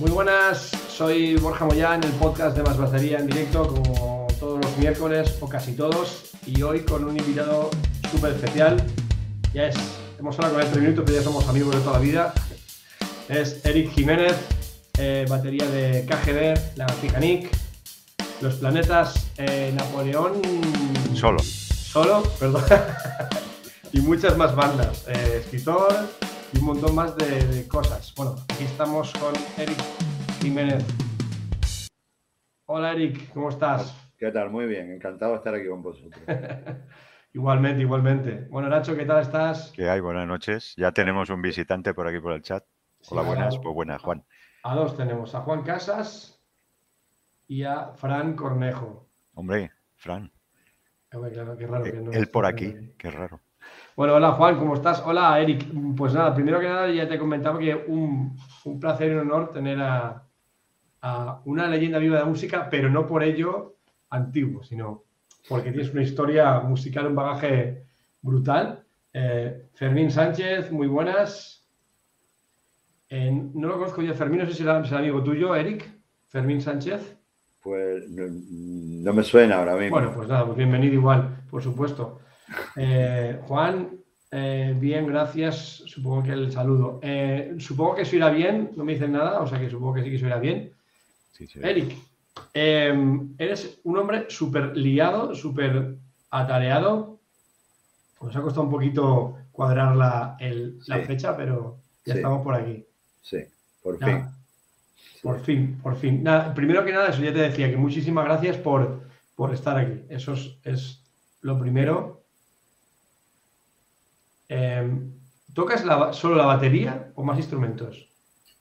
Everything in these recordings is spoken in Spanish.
Muy buenas, soy Borja Moyán, el podcast de Más Batería en directo, como todos los miércoles o casi todos, y hoy con un invitado súper especial. Ya es, hemos hablado con él tres minutos, pero ya somos amigos de toda la vida. Es Eric Jiménez, eh, batería de KGB, La Titanic, Los Planetas, eh, Napoleón. Solo. Solo, perdón. y muchas más bandas. Eh, escritor y un montón más de, de cosas. Bueno, aquí estamos con Eric Jiménez. Hola Eric, ¿cómo estás? ¿Qué tal? Muy bien, encantado de estar aquí con vosotros. igualmente, igualmente. Bueno, Nacho, ¿qué tal estás? ¿Qué hay? Buenas noches. Ya tenemos un visitante por aquí por el chat. Hola, Sí, buenas. a- Pues buenas, Juan. A dos tenemos, a Juan Casas y a Fran Cornejo. Hombre, Fran. Hombre, claro, qué raro que no Él por aquí. Qué raro. Bueno, hola Juan, ¿cómo estás? Hola Eric. Pues nada, primero que nada ya te comentaba que un, un placer y un honor tener a, a una leyenda viva de música, pero no por ello antiguo, sino porque tienes una historia musical, un bagaje brutal. Eh, Fermín Sánchez, muy buenas. Eh, no lo conozco yo, Fermín, no sé si será, será amigo tuyo, Eric. Fermín Sánchez. Pues no, no me suena ahora mismo. Bueno, pues nada, pues bienvenido igual, por supuesto. Eh, Juan, eh, bien, gracias. Supongo que el saludo. Eh, supongo que se irá bien, no me dicen nada, o sea que supongo que sí que se irá bien. Sí, sí. Eric, eh, eres un hombre súper liado, súper atareado. Nos ha costado un poquito cuadrar la, el- la fecha, pero ya estamos por aquí. Sí, por Nada, fin. Por fin, por fin. Nada, primero que nada, eso ya te decía, que muchísimas gracias por, por estar aquí. Eso es, es lo primero. Eh, ¿Tocas la solo la batería o más instrumentos?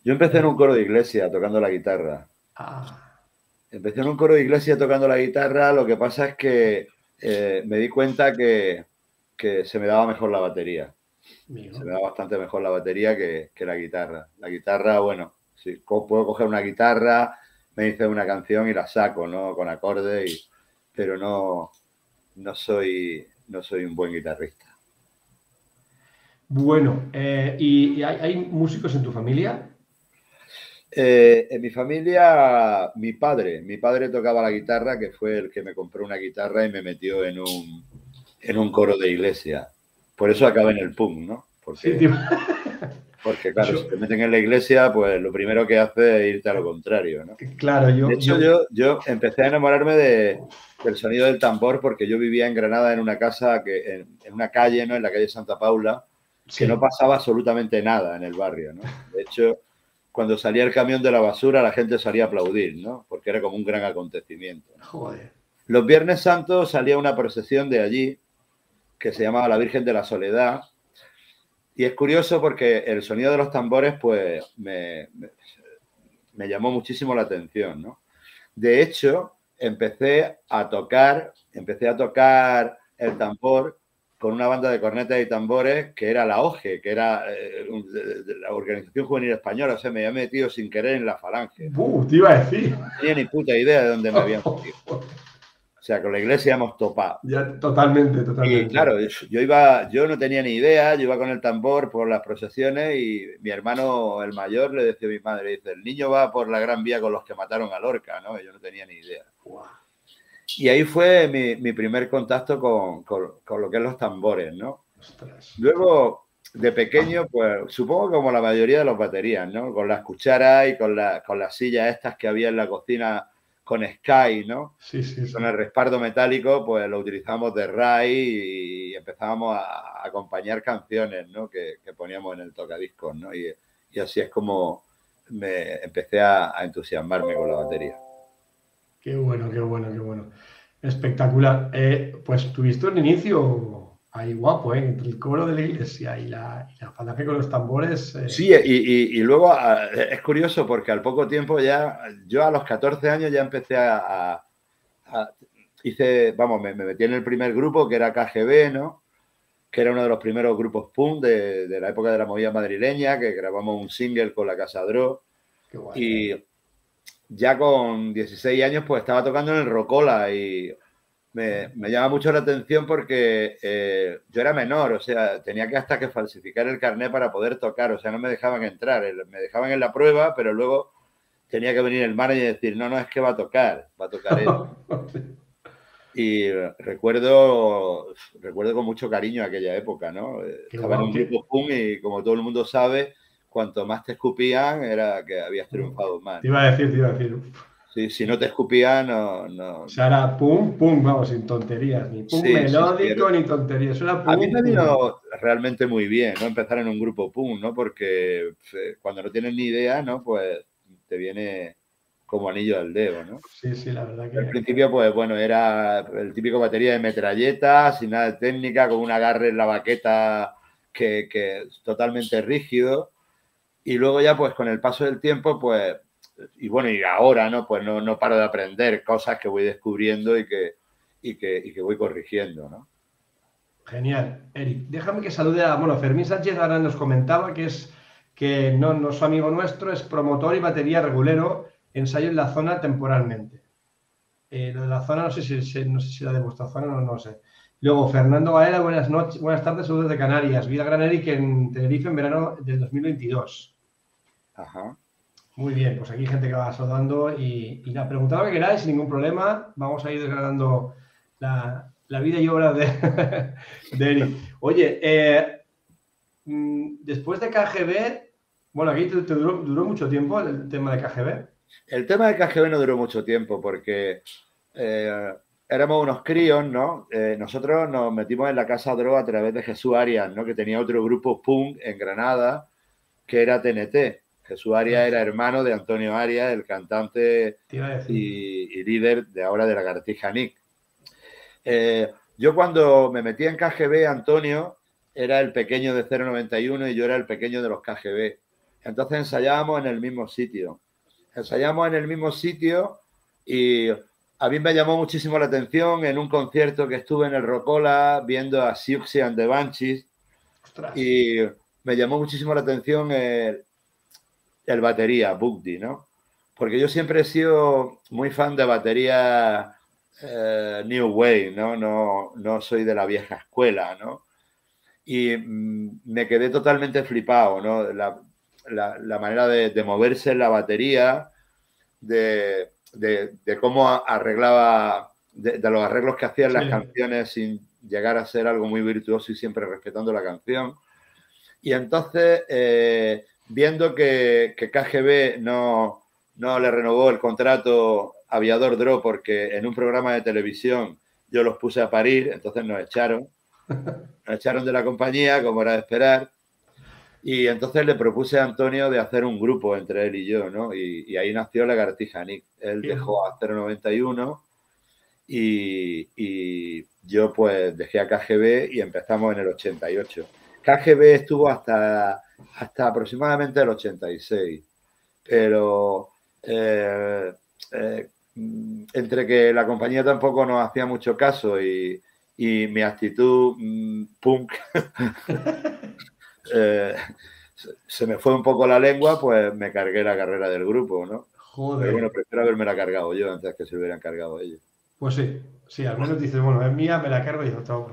Yo empecé en un coro de iglesia tocando la guitarra. Ah, Empecé en un coro de iglesia tocando la guitarra, lo que pasa es que eh, me di cuenta que, que se me daba mejor la batería. Se me da bastante mejor la batería que, que la guitarra. La guitarra, bueno, sí, co- puedo coger una guitarra, me dice una canción y la saco, ¿no? Con acordes, y- pero no, no, soy, no soy un buen guitarrista. Bueno, eh, ¿y, y hay, hay músicos en tu familia? Eh, en mi familia, mi padre, mi padre tocaba la guitarra, que fue el que me compró una guitarra y me metió en un, en un coro de iglesia. Por eso acabé en el punk, ¿no? Porque, Sí, porque claro, Yo- si te meten en la iglesia, pues lo primero que hace es irte a lo contrario, ¿no? Claro, yo. De hecho, yo, yo empecé a enamorarme de- del sonido del tambor porque yo vivía en Granada en una casa, que, en, en una calle, ¿no? En la calle Santa Paula, sí. que no pasaba absolutamente nada en el barrio, ¿no? De hecho, cuando salía el camión de la basura, la gente salía a aplaudir, ¿no? Porque era como un gran acontecimiento. ¿no? Joder. Los Viernes Santos salía una procesión de allí que se llamaba la Virgen de la Soledad. Y es curioso porque el sonido de los tambores, pues, me, me- me llamó muchísimo la atención, ¿no? De hecho, empecé a tocar, empecé a tocar el tambor con una banda de cornetas y tambores que era la OGE, que era eh, un- de- de la Organización Juvenil Española. O sea, me había metido sin querer en la falange. No Uh, te iba a decir. tenía ni puta idea de dónde me habían metido. O sea, con la iglesia hemos topado. Ya, totalmente, totalmente. Y claro, yo iba, yo no tenía ni idea, yo iba con el tambor por las procesiones y mi hermano, el mayor, le decía a mi madre, dice, el niño va por la Gran Vía con los que mataron a Lorca, ¿no? Y yo no tenía ni idea. Guau. Y ahí fue mi, mi primer contacto con, con- con lo que es los tambores, ¿no? Ostras. Luego, de pequeño, pues supongo que como la mayoría de los baterías, ¿no? Con las cucharas y con, la- con las sillas estas que había en la cocina con Sky, ¿no? Sí, sí, sí. con el respaldo metálico, pues lo utilizamos de RAI y empezábamos a a acompañar canciones ¿no? que, que poníamos en el tocadiscos, ¿no? Y, y así es como me empecé a, a entusiasmarme con la batería. Qué bueno, qué bueno, qué bueno. Espectacular. Eh, pues tuviste un inicio ahí guapo, ¿eh? Entre el coro de la iglesia y la, y la falange con los tambores. eh, Sí, y, y- y luego ah, es curioso porque al poco tiempo ya, yo a los 14 años ya empecé a... a- a- hice, vamos, me, me metí en el primer grupo que era KGB, ¿no? Que era uno de los primeros grupos punk de, de la época de la movida madrileña, que grabamos un single con la Casa Dro. qué guay. Y ya con 16 años, pues estaba tocando en el Rocola y me, me llama mucho la atención porque eh, yo era menor, o sea, tenía que hasta que falsificar el carnet para poder tocar, o sea, no me dejaban entrar, me dejaban en la prueba, pero luego tenía que venir el manager y decir, no, no, es que va a tocar, va a tocar él. y recuerdo, recuerdo con mucho cariño aquella época, ¿no? Estaba en un grupo punk y como todo el mundo sabe, cuanto más te escupían era que habías triunfado más. Te iba a decir, te iba a decir. Sí, si no te escupían, no, no. O sea, era pum, pum, vamos, sin tonterías, ni pum melódico, ni tonterías. a mí me vino realmente muy bien, ¿no? Empezar en un grupo pum, ¿no? Porque eh, cuando no tienes ni idea, ¿no? Pues te viene como anillo al dedo, ¿no? Sí, sí, la verdad que... Al principio, pues bueno, era el típico batería de metralleta, sin nada de técnica, con un agarre en la baqueta que, que es totalmente rígido. Y luego ya, pues con el paso del tiempo, pues, y bueno, y ahora, ¿no? Pues no, no paro de aprender cosas que voy descubriendo y que, y que, y que voy corrigiendo, ¿no? Genial. Eric, déjame que salude a, bueno, Fermín Sánchez ahora nos comentaba que es que no, no es amigo nuestro, es promotor y batería regulero, ensayo en la zona temporalmente. Eh, lo de la zona no sé si, no sé si la de vuestra zona, no, no sé. Luego, Fernando Gaela, buenas noches, buenas tardes, saludos de Canarias. Vida Gran Eric en Tenerife en verano del 2022. Ajá. Muy bien, pues aquí hay gente que va saludando y, y la preguntaba que queráis sin ningún problema. Vamos a ir desgranando la, vida y obra de, de Eric. Oye, eh, mm, después de KGB, bueno, aquí te, duró, mucho tiempo el tema de KGB. El tema de KGB no duró mucho tiempo porque eh, éramos unos críos, ¿no? Eh, nosotros nos metimos en la casa droga a través de Jesús Arias, ¿no? Que tenía otro grupo punk en Granada que era TNT. Jesús Arias era hermano de Antonio Arias, el cantante y, líder de ahora de la Gartija Nick. Eh, yo cuando me metí en KGB, Antonio era el pequeño de 091 y yo era el pequeño de los KGB. Entonces ensayábamos en el mismo sitio. Ensayamos en el mismo sitio y a mí me llamó muchísimo la atención en un concierto que estuve en el Rocola viendo a Siouxsie and the Banshees y me llamó muchísimo la atención el, batería, Bugdy, ¿no? Porque yo siempre he sido muy fan de batería eh, New Way, ¿no? ¿no? No soy de la vieja escuela, ¿no? Y mm, me quedé totalmente flipado, ¿no? La, la, manera de, moverse en la batería, de, cómo arreglaba, de, los arreglos que hacían las canciones sin llegar a ser algo muy virtuoso y siempre respetando la canción. Y entonces, eh, viendo que, KGB no, no le renovó el contrato Aviador Draw porque en un programa de televisión yo los puse a parir, entonces nos echaron. Nos echaron de la compañía, como era de esperar. Y entonces le propuse a Antonio de hacer un grupo entre él y yo, ¿no? Y, ahí nació Lagartija Nick. Él dejó a 091 y, y yo pues dejé a KGB y empezamos en el 88. KGB estuvo hasta, hasta aproximadamente el 86, pero eh, eh, entre que la compañía tampoco nos hacía mucho caso y, y mi actitud mm, punk Eh, se me fue un poco la lengua, pues me cargué la carrera del grupo, ¿no? Joder. Pero bueno, prefiero haberme la cargado yo antes que se hubieran cargado ellos. Pues sí, sí, al menos dices, bueno, es mía, me la cargo y yo todo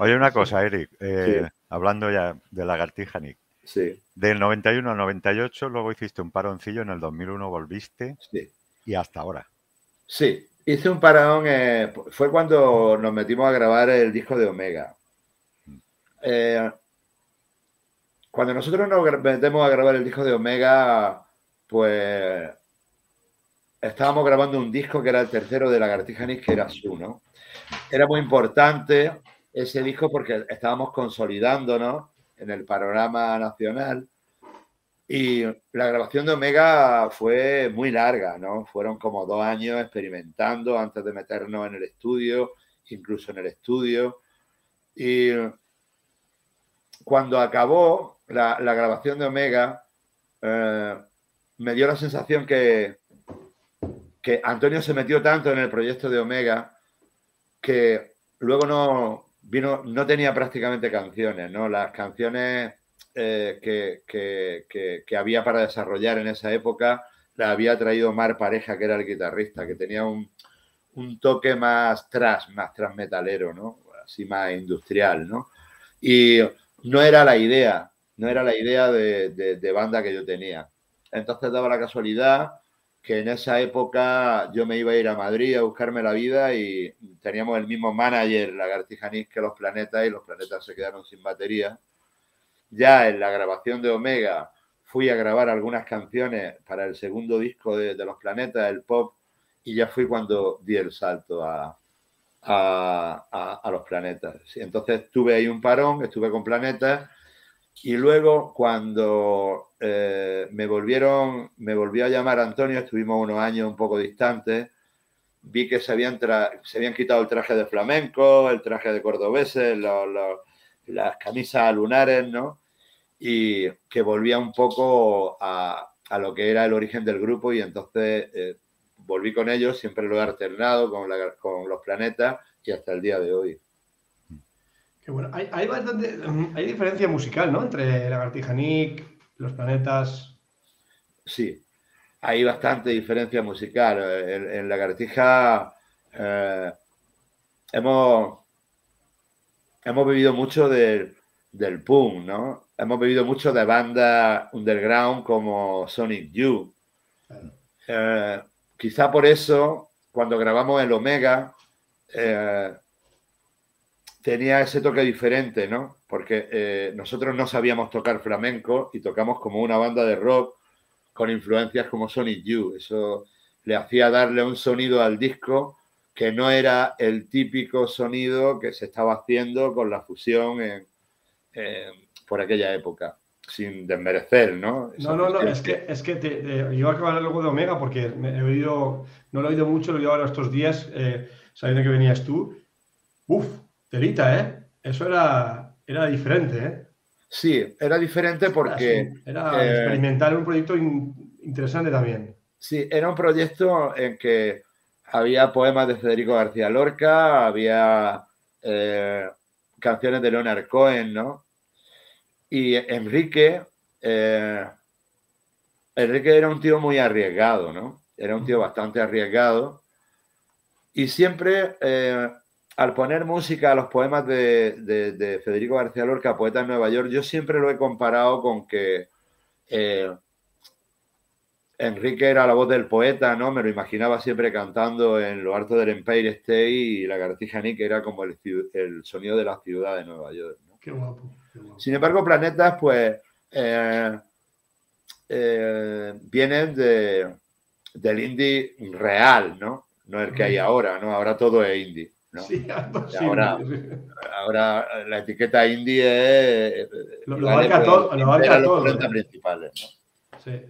Oye, una cosa, Eric, eh, hablando ya de Lagartija Nick. Sí. Del 91 al 98, luego hiciste un paroncillo, en el 2001 volviste. Sí. Y hasta ahora. Sí, hice un parón, eh, fue cuando nos metimos a grabar el disco de Omega. Mm. Eh, cuando nosotros nos metemos a grabar el disco de Omega, pues estábamos grabando un disco que era el tercero de Lagartija Nick, que era su, ¿no? Era muy importante ese disco porque estábamos consolidándonos en el panorama nacional y la grabación de Omega fue muy larga, ¿no? Fueron como dos años experimentando antes de meternos en el estudio, incluso en el estudio. Y cuando acabó, la, grabación de Omega, eh, me dio la sensación que, que Antonio se metió tanto en el proyecto de Omega que luego no no tenía prácticamente canciones, ¿no? Las canciones eh, que, había para desarrollar en esa época las había traído Mar Pareja, que era el guitarrista, que tenía un, un toque más tras, más transmetalero, ¿no? Así más industrial, ¿no? Y no era la idea no era la idea de, banda que yo tenía. entonces daba la casualidad que en esa época yo me iba a ir a Madrid a buscarme la vida y teníamos el mismo manager, Lagartija Nick, que los planetas y los planetas se quedaron sin batería. Ya en la grabación de Omega fui a grabar algunas canciones para el segundo disco de, los planetas, el pop, y ya fui cuando di el salto a, a, los planetas. Entonces tuve ahí un parón, estuve con planetas y luego cuando eh, me volvieron, me volvió a llamar Antonio, estuvimos unos años un poco distantes, vi que se habían, se habían quitado el traje de flamenco, el traje de cordobeses, las camisas lunares, ¿no? Y que volvía un poco a, lo que era el origen del grupo y entonces eh, volví con ellos, siempre lo he alternado con, con los planetas y hasta el día de hoy bueno. Hay, bastante, hay diferencia musical, ¿no? Entre Lagartija Nick, Los Planetas. Sí, hay bastante diferencia musical. En, Lagartija eh, hemos, hemos vivido mucho del, del punk, ¿no? Hemos vivido mucho de bandas underground como Sonic Youth. Eh, quizá por eso, cuando grabamos el Omega, eh, tenía ese toque diferente, ¿no? Porque eh, nosotros no sabíamos tocar flamenco y tocamos como una banda de rock con influencias como Sonic Youth. Eso le hacía darle un sonido al disco que no era el típico sonido que se estaba haciendo con la fusión por aquella época, sin desmerecer, ¿no? no, no, no, es que, es que te, yo acabo de hablar luego de Omega porque he oído, no lo he oído mucho, lo he oído ahora estos días, eh, sabiendo que venías tú. Uf, Telita, ¿eh? Eso era, era diferente, ¿eh? Sí, era diferente porque... Era, eh, experimentar un proyecto interesante también. Sí, era un proyecto en que había poemas de Federico García Lorca, había eh, canciones de Leonard Cohen, ¿no? Y Enrique, eh, Enrique era un tío muy arriesgado, ¿no? Era un tío bastante arriesgado y siempre al poner música a los poemas de, Federico García Lorca, poeta en Nueva York, yo siempre lo he comparado con que eh, Enrique era la voz del poeta, ¿no? Me lo imaginaba siempre cantando en lo alto del Empire State y la Gartija Nick era como el, sonido de la ciudad de Nueva York. Qué, guapo, Sin embargo, Planetas, pues, eh, eh, vienen del indie real, ¿no? No el que hay ahora, ¿no? Ahora todo es indie ahora, ahora, la etiqueta indie es. Lo, lo abarca todo. Lo todo. Principales. ¿no? Sí.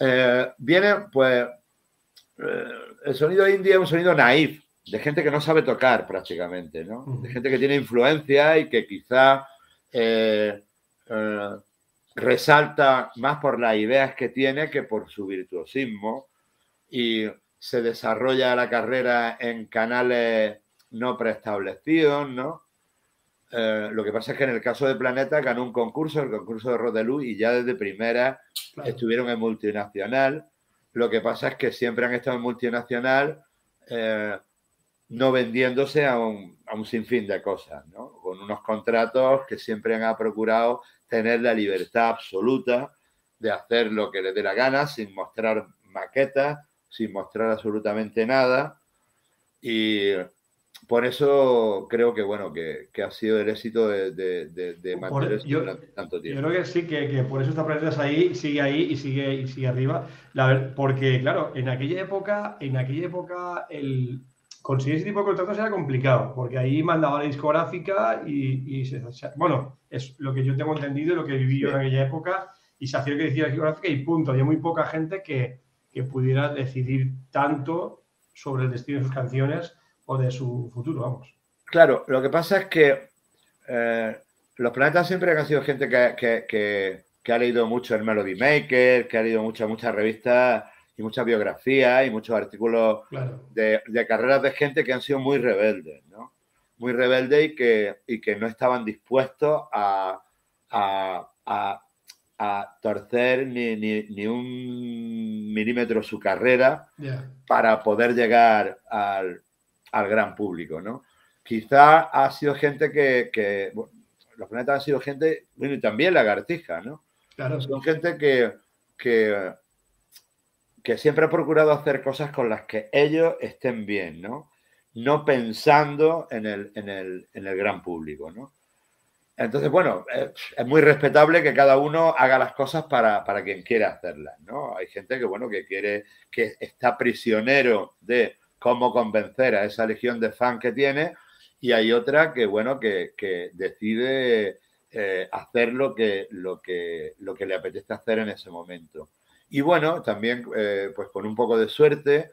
Eh, viene, pues. Eh, el sonido indie es un sonido naif, de gente que no sabe tocar prácticamente, ¿no? De gente que tiene influencia y que quizá eh, resalta más por las ideas que tiene que por su virtuosismo y se desarrolla la carrera en canales no preestablecidos, ¿no? Eh, lo que pasa es que en el caso de Planeta ganó un concurso, el concurso de Rodelú, y ya desde primera estuvieron en multinacional. Lo que pasa es que siempre han estado en multinacional eh, no vendiéndose a un, a un, sinfín de cosas, ¿no? Con unos contratos que siempre han procurado tener la libertad absoluta de hacer lo que les dé la gana sin mostrar maquetas, sin mostrar absolutamente nada. Y por eso creo que bueno que, ha sido el éxito de, de, mantenerse durante tanto tiempo. Yo creo que sí, que, por eso está Planetas ahí, sigue ahí y sigue, y sigue arriba. porque, claro, en aquella época, en aquella época, el conseguir ese tipo de contratos era complicado, porque ahí mandaba la discográfica y, se, bueno, es lo que yo tengo entendido y lo que viví yo en aquella época, y se hacía lo que decía la discográfica y punto. Había muy poca gente que, que pudiera decidir tanto sobre el destino de sus canciones o de su futuro, vamos. Claro, lo que pasa es que eh, los planetas siempre han sido gente que, ha leído mucho el Melody Maker, que ha leído muchas, muchas revistas y muchas biografías y muchos artículos de, carreras de gente que han sido muy rebeldes, ¿no? Muy rebeldes y que, y que no estaban dispuestos a, torcer ni, un milímetro su carrera para poder llegar al, al gran público, ¿no? Quizá ha sido gente que, los planetas han sido gente, bueno, y también lagartija, ¿no? Claro. Son gente que, que siempre he procurado hacer cosas con las que ellos estén bien, ¿no? No pensando en el, en el, en el gran público, ¿no? Entonces, bueno, es, muy respetable que cada uno haga las cosas para, para, quien quiera hacerlas, ¿no? Hay gente que, bueno, que quiere, que está prisionero de cómo convencer a esa legión de fans que tiene y hay otra que, bueno, que, que decide eh, hacer lo que, lo, que, lo que le apetece hacer en ese momento. Y bueno, también, eh, pues con un poco de suerte,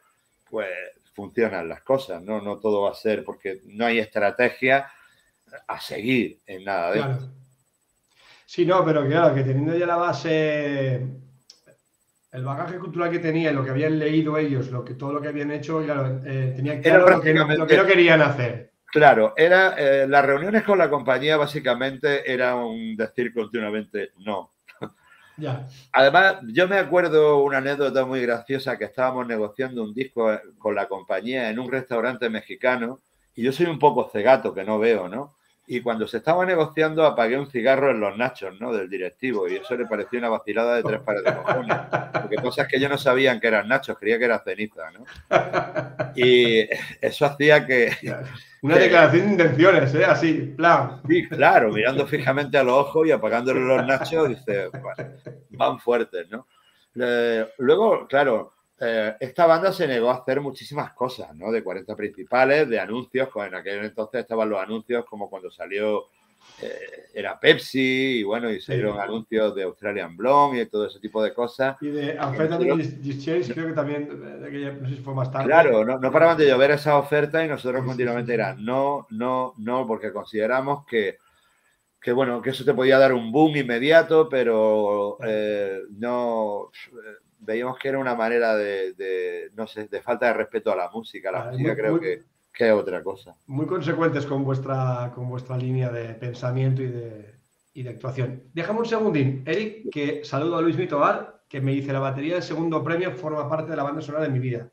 pues funcionan las cosas, ¿no? No todo va a ser porque no hay estrategia a seguir en nada de claro. Sí, no, pero claro, que teniendo ya la base, el bagaje cultural que tenían, lo que habían leído ellos, lo que, todo lo que habían hecho, claro, eh, tenían claro lo que, lo que no querían hacer. Claro, era, eh, las reuniones con la compañía básicamente era un decir continuamente no. Ya. Además, yo me acuerdo una anécdota muy graciosa que estábamos negociando un disco con la compañía en un restaurante mexicano y yo soy un poco cegato que no veo, ¿no? Y cuando se estaba negociando apagué un cigarro en los nachos, ¿no? Del directivo y eso le pareció una vacilada de tres pares de cojones. Porque cosas que yo no sabían que eran nachos, creía que era ceniza, ¿no? Y eso hacía que... Una declaración de intenciones, ¿eh? Así, plan. Sí, claro, mirando fijamente a los ojos y apagándole los nachos, dice, van fuertes, ¿no? luego, claro, eh, esta banda se negó a hacer muchísimas cosas, ¿no? De 40 principales, de anuncios, en aquel entonces estaban los anuncios como cuando salió, eh, era Pepsi, y bueno, y salieron anuncios de Australian Blonde y todo ese tipo de cosas. Y de Amphetamine creo que también, no sé si fue más tarde. Claro, no, no paraban de llover esa oferta y nosotros continuamente eran no, no, no, porque consideramos que que bueno, que eso te podía dar un boom inmediato, pero eh, no, veíamos que era una manera de, no sé, de falta de respeto a la música. La música creo que, que, es otra cosa. Muy consecuentes con vuestra, con vuestra línea de pensamiento y de, y de actuación. Déjame un segundín, Eric, que saludo a Luis Mitobar, que me dice la batería del segundo premio forma parte de la banda sonora de mi vida.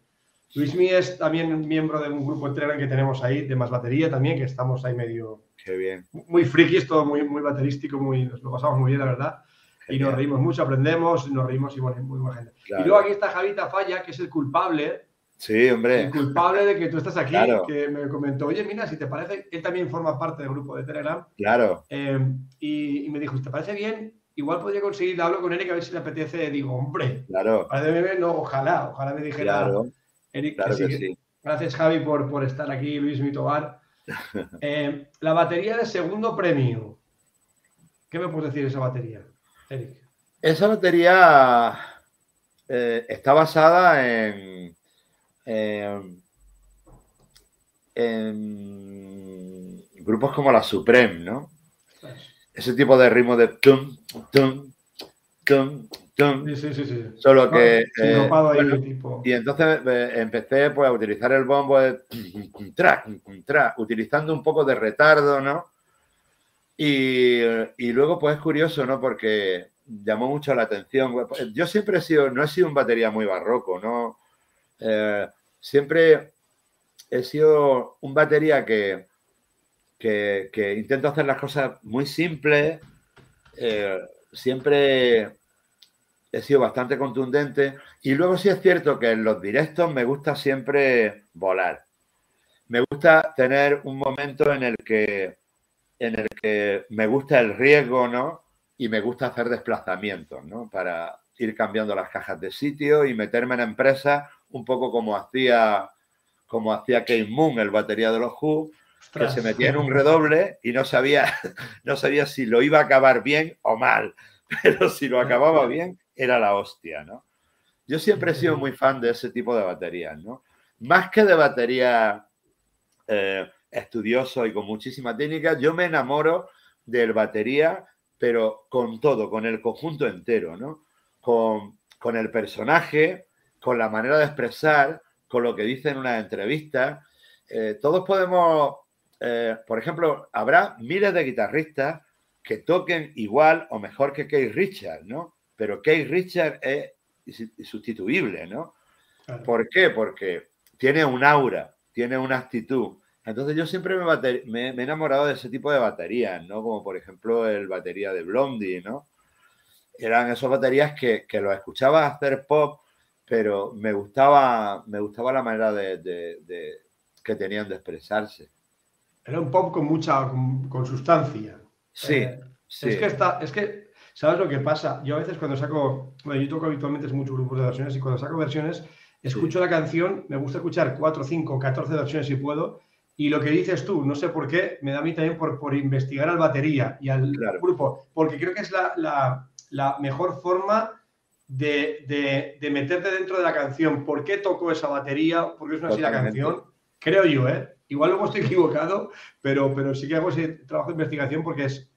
Luismi es también miembro de un grupo de que tenemos ahí, de más batería también, que estamos ahí medio... Qué bien. Muy frikis, todo muy, muy baterístico, muy, nos lo pasamos muy bien, la verdad y nos reímos mucho, aprendemos, nos reímos y bueno, muy buena gente. Y luego aquí está Javita Falla, que es el culpable. Sí, hombre. El culpable de que tú estás aquí, que me comentó, oye, mira, si te parece, él también forma parte del grupo de Telegram. Claro. Eh, y, me dijo, si te parece bien, igual podría conseguir, hablo con Eric a ver si le apetece. Digo, hombre, claro. Parece no, ojalá, ojalá me dijera claro. Eric. Claro que sí. Gracias, Javi, por, por estar aquí, Luis Mitobar. Eh, la batería de segundo premio. ¿Qué me puedes decir de esa batería? Esa batería eh, está basada en, en, grupos como la Supreme, ¿no? Ese tipo de ritmo de tum, tum, tum, tum. Sí, sí, sí, Solo que. Eh, y entonces eh, empecé pues, a utilizar el bombo de utilizando un poco de retardo, ¿no? Y, luego, pues es curioso, ¿no? Porque llamó mucho la atención. Yo siempre he sido, no he sido un batería muy barroco, ¿no? Eh, siempre he sido un batería que, que, intento hacer las cosas muy simples. Eh, siempre he sido bastante contundente. Y luego sí es cierto que en los directos me gusta siempre volar. Me gusta tener un momento en el que en el que me gusta el riesgo, ¿no? Y me gusta hacer desplazamientos, ¿no? Para ir cambiando las cajas de sitio y meterme en empresas un poco como hacía como hacía Kate Moon, el batería de los Who, que se metía en un redoble y no sabía, no sabía si lo iba a acabar bien o mal, pero si lo acababa bien era la hostia, ¿no? Yo siempre he sido muy fan de ese tipo de baterías, ¿no? Más que de batería eh, estudioso y con muchísima técnica, yo me enamoro del batería, pero con todo, con el conjunto entero, ¿no? Con, con el personaje, con la manera de expresar, con lo que dice en una entrevista. Eh, todos podemos, eh, por ejemplo, habrá miles de guitarristas que toquen igual o mejor que Keith Richard, ¿no? Pero Keith Richard es insustituible, ¿no? ¿Por qué? Porque tiene un aura, tiene una actitud, entonces yo siempre me, he enamorado de ese tipo de baterías, ¿no? Como por ejemplo el batería de Blondie, ¿no? Eran esas baterías que, que lo escuchabas hacer pop pero me gustaba, me gustaba la manera de, que tenían de expresarse. Era un pop con mucha, con, sustancia. Sí, eh, sí. Es que está, es que, ¿sabes lo que pasa? Yo a veces cuando saco, bueno, yo toco habitualmente muchos grupos de versiones y cuando saco versiones, escucho la canción, me gusta escuchar 4, 5, 14 versiones si puedo, y lo que dices tú, no sé por qué, me da a mí también por, por investigar al batería y al grupo, porque creo que es la, la, la mejor forma de, de, meterte dentro de la canción. ¿Por qué tocó esa batería? ¿Por qué es una así la canción? Creo yo, ¿eh? Igual luego estoy equivocado, pero, pero sí que hago ese trabajo de investigación porque es,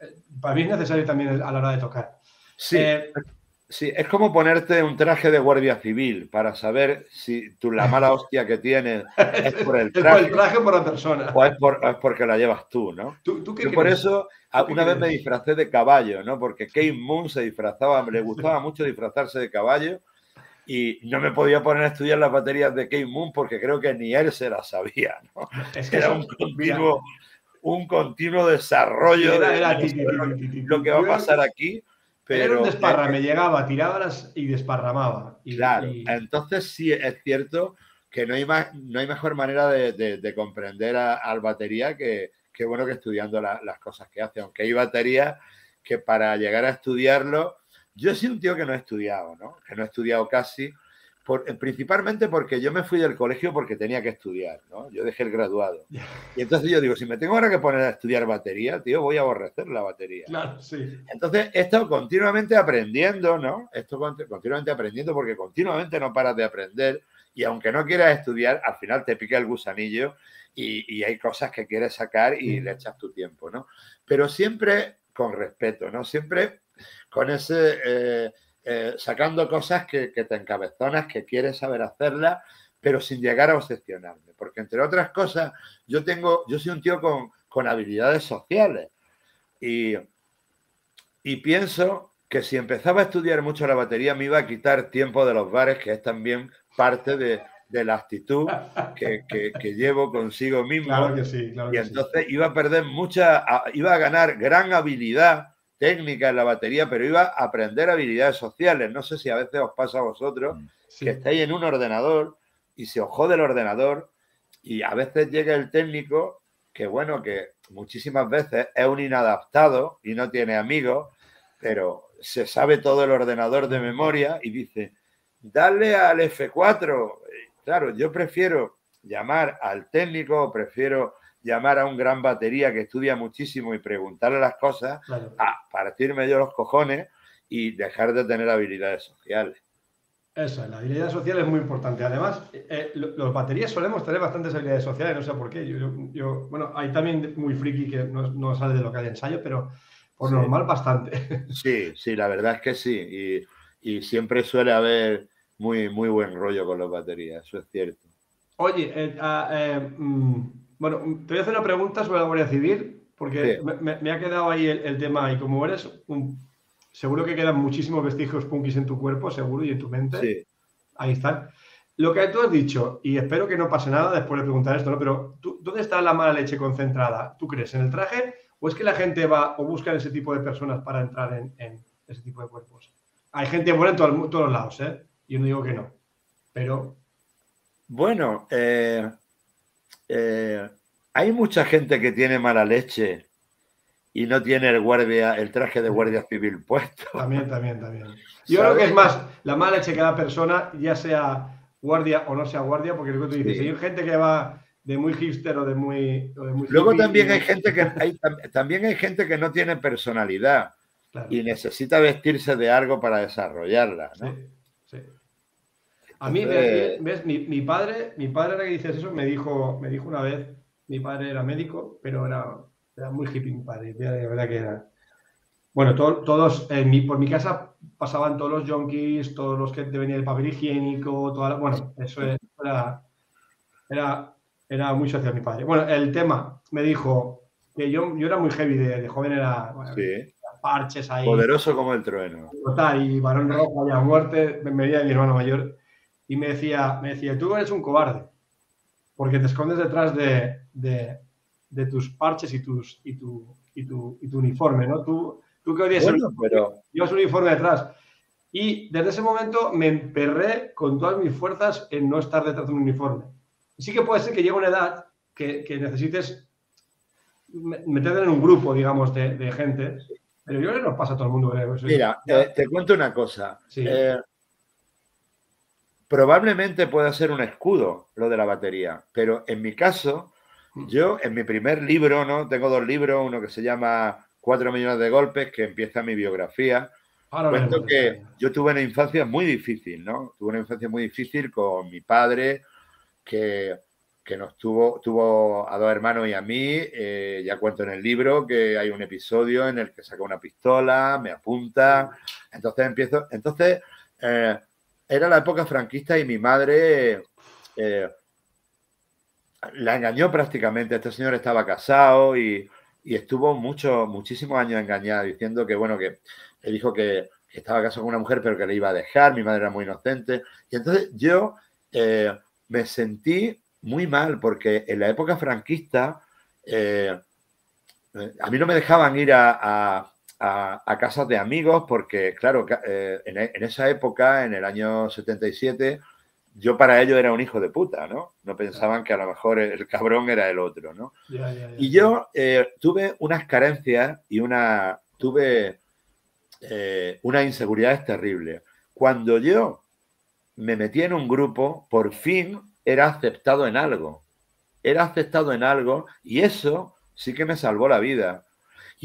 eh, para mí es necesario también a la hora de tocar. Sí. Eh, Sí, es como ponerte un traje de guardia civil para saber si tú, la mala hostia que tienes es por el traje. el traje por la persona. O es, porque la llevas tú, ¿no? ¿Tú, por eso una vez me disfracé de caballo, ¿no? Porque Kate Moon se disfrazaba, le gustaba mucho disfrazarse de caballo y no me podía poner a estudiar las baterías de Kate Moon porque creo que ni él se las sabía, ¿no? Es que era un continuo, un continuo desarrollo de lo que va a pasar aquí pero, Era un desparrame, llegaba, tiraba y desparramaba. Y, claro, entonces sí es cierto que no hay, más, no hay mejor manera de, comprender al batería que, bueno que estudiando las cosas que hace. Aunque hay batería que para llegar a estudiarlo, yo soy un tío que no he estudiado, ¿no? Que no he estudiado casi, eh, principalmente porque yo me fui del colegio porque tenía que estudiar, ¿no? Yo dejé el graduado. Y entonces yo digo, si me tengo ahora que poner a estudiar batería, tío, voy a aborrecer la batería. Claro, sí. Entonces he estado continuamente aprendiendo, ¿no? Esto continuamente aprendiendo porque continuamente no paras de aprender y aunque no quieras estudiar, al final te pica el gusanillo y, hay cosas que quieres sacar y le echas tu tiempo, ¿no? Pero siempre con respeto, ¿no? Siempre con ese... Eh, eh, sacando cosas que, te encabezonas, que quieres saber hacerlas, pero sin llegar a obsesionarme. Porque entre otras cosas, yo tengo, yo soy un tío con, habilidades sociales y, y pienso que si empezaba a estudiar mucho la batería me iba a quitar tiempo de los bares, que es también parte de, la actitud que, llevo consigo mismo. Claro que sí, y entonces iba a perder mucha, iba a ganar gran habilidad técnica en la batería, pero iba a aprender habilidades sociales. No sé si a veces os pasa a vosotros mm, que estáis en un ordenador y se os jode el ordenador y a veces llega el técnico que, bueno, que muchísimas veces es un inadaptado y no tiene amigos, pero se sabe todo el ordenador de memoria y dice, dale al F4. Claro, yo prefiero llamar al técnico, prefiero llamar a un gran batería que estudia muchísimo y preguntarle las cosas, a partirme yo los cojones y dejar de tener habilidades sociales. Eso, la habilidad social es muy importante. Además, eh, eh, los baterías solemos tener bastantes habilidades sociales, no sé por qué. Yo, bueno, hay también muy friki que no, sale de lo que hay de ensayo, pero por normal bastante. Sí, sí, la verdad es que sí. Y, siempre suele haber muy, muy buen rollo con las baterías, eso es cierto. Oye, eh, ah, mm, bueno, te voy a hacer una pregunta sobre la Guardia Civil, porque me, ha quedado ahí el, tema, y como eres un, seguro que quedan muchísimos vestigios punkis en tu cuerpo, seguro, y en tu mente. Sí. Ahí están. Lo que tú has dicho, y espero que no pase nada después de preguntar esto, ¿no? Pero ¿dónde está la mala leche concentrada? ¿Tú crees? ¿En el traje? ¿O es que la gente va o busca ese tipo de personas para entrar en, ese tipo de cuerpos? Hay gente buena en todos los lados, ¿eh? Yo no digo que no. Pero. Bueno, eh, eh, hay mucha gente que tiene mala leche y no tiene el guardia, el traje de guardia civil puesto. También, también, también. Yo creo que es más la mala leche que da persona, ya sea guardia o no sea guardia, porque lo que tú dices, hay gente que va de muy hipster o de muy. Luego también hay gente que hay, también hay gente que no tiene personalidad y necesita vestirse de algo para desarrollarla. ¿no? A mí, ves, Mi, padre, mi padre, ahora que dices eso, me dijo, me dijo una vez, mi padre era médico, pero era, era muy hippie mi padre, de verdad que era. Bueno, todos, en mi, por mi casa pasaban todos los junkies, todos los que venían el papel higiénico, toda bueno, eso era, era, era muy social mi padre. Bueno, el tema, me dijo que yo, yo era muy heavy de, joven, era parches ahí. Poderoso como el trueno. Total, y varón rojo, a muerte, me venía mi hermano mayor y me decía, me decía, tú eres un cobarde, porque te escondes detrás de, de, tus parches y, tus, y, tu, y, tu, y tu uniforme, ¿no? Tú, tú que odias pero... llevas un uniforme detrás. Y desde ese momento me emperré con todas mis fuerzas en no estar detrás de un uniforme. Sí que puede ser que llegue una edad que, necesites meterte en un grupo, digamos, de, gente, pero yo creo que nos pasa a todo el mundo. Mira, eh, te cuento una cosa. Eh, probablemente pueda ser un escudo lo de la batería, pero en mi caso, mm. yo en mi primer libro, ¿no? Tengo dos libros, uno que se llama Cuatro millones de golpes, que empieza mi biografía, Cuento que yo tuve una infancia muy difícil, ¿no? Tuve una infancia muy difícil con mi padre, que, nos tuvo, tuvo a dos hermanos y a mí. Eh, ya cuento en el libro que hay un episodio en el que saca una pistola, me apunta. Entonces empiezo. Entonces, eh, era la época franquista y mi madre eh, la engañó prácticamente. Este señor estaba casado y, estuvo muchos, muchísimos años engañado, diciendo que, bueno, que le dijo que, estaba casado con una mujer, pero que le iba a dejar, mi madre era muy inocente. Y entonces yo eh, me sentí muy mal, porque en la época franquista, eh, a mí no me dejaban ir a, casas de amigos, porque, claro, eh, en, en, esa época, en el año 77, yo para ellos era un hijo de puta, ¿no? No pensaban que a lo mejor el cabrón era el otro, ¿no? Y yo tuve unas carencias y una, tuve eh, una inseguridad terrible. Cuando yo me metí en un grupo, por fin era aceptado en algo. Era aceptado en algo y eso sí que me salvó la vida.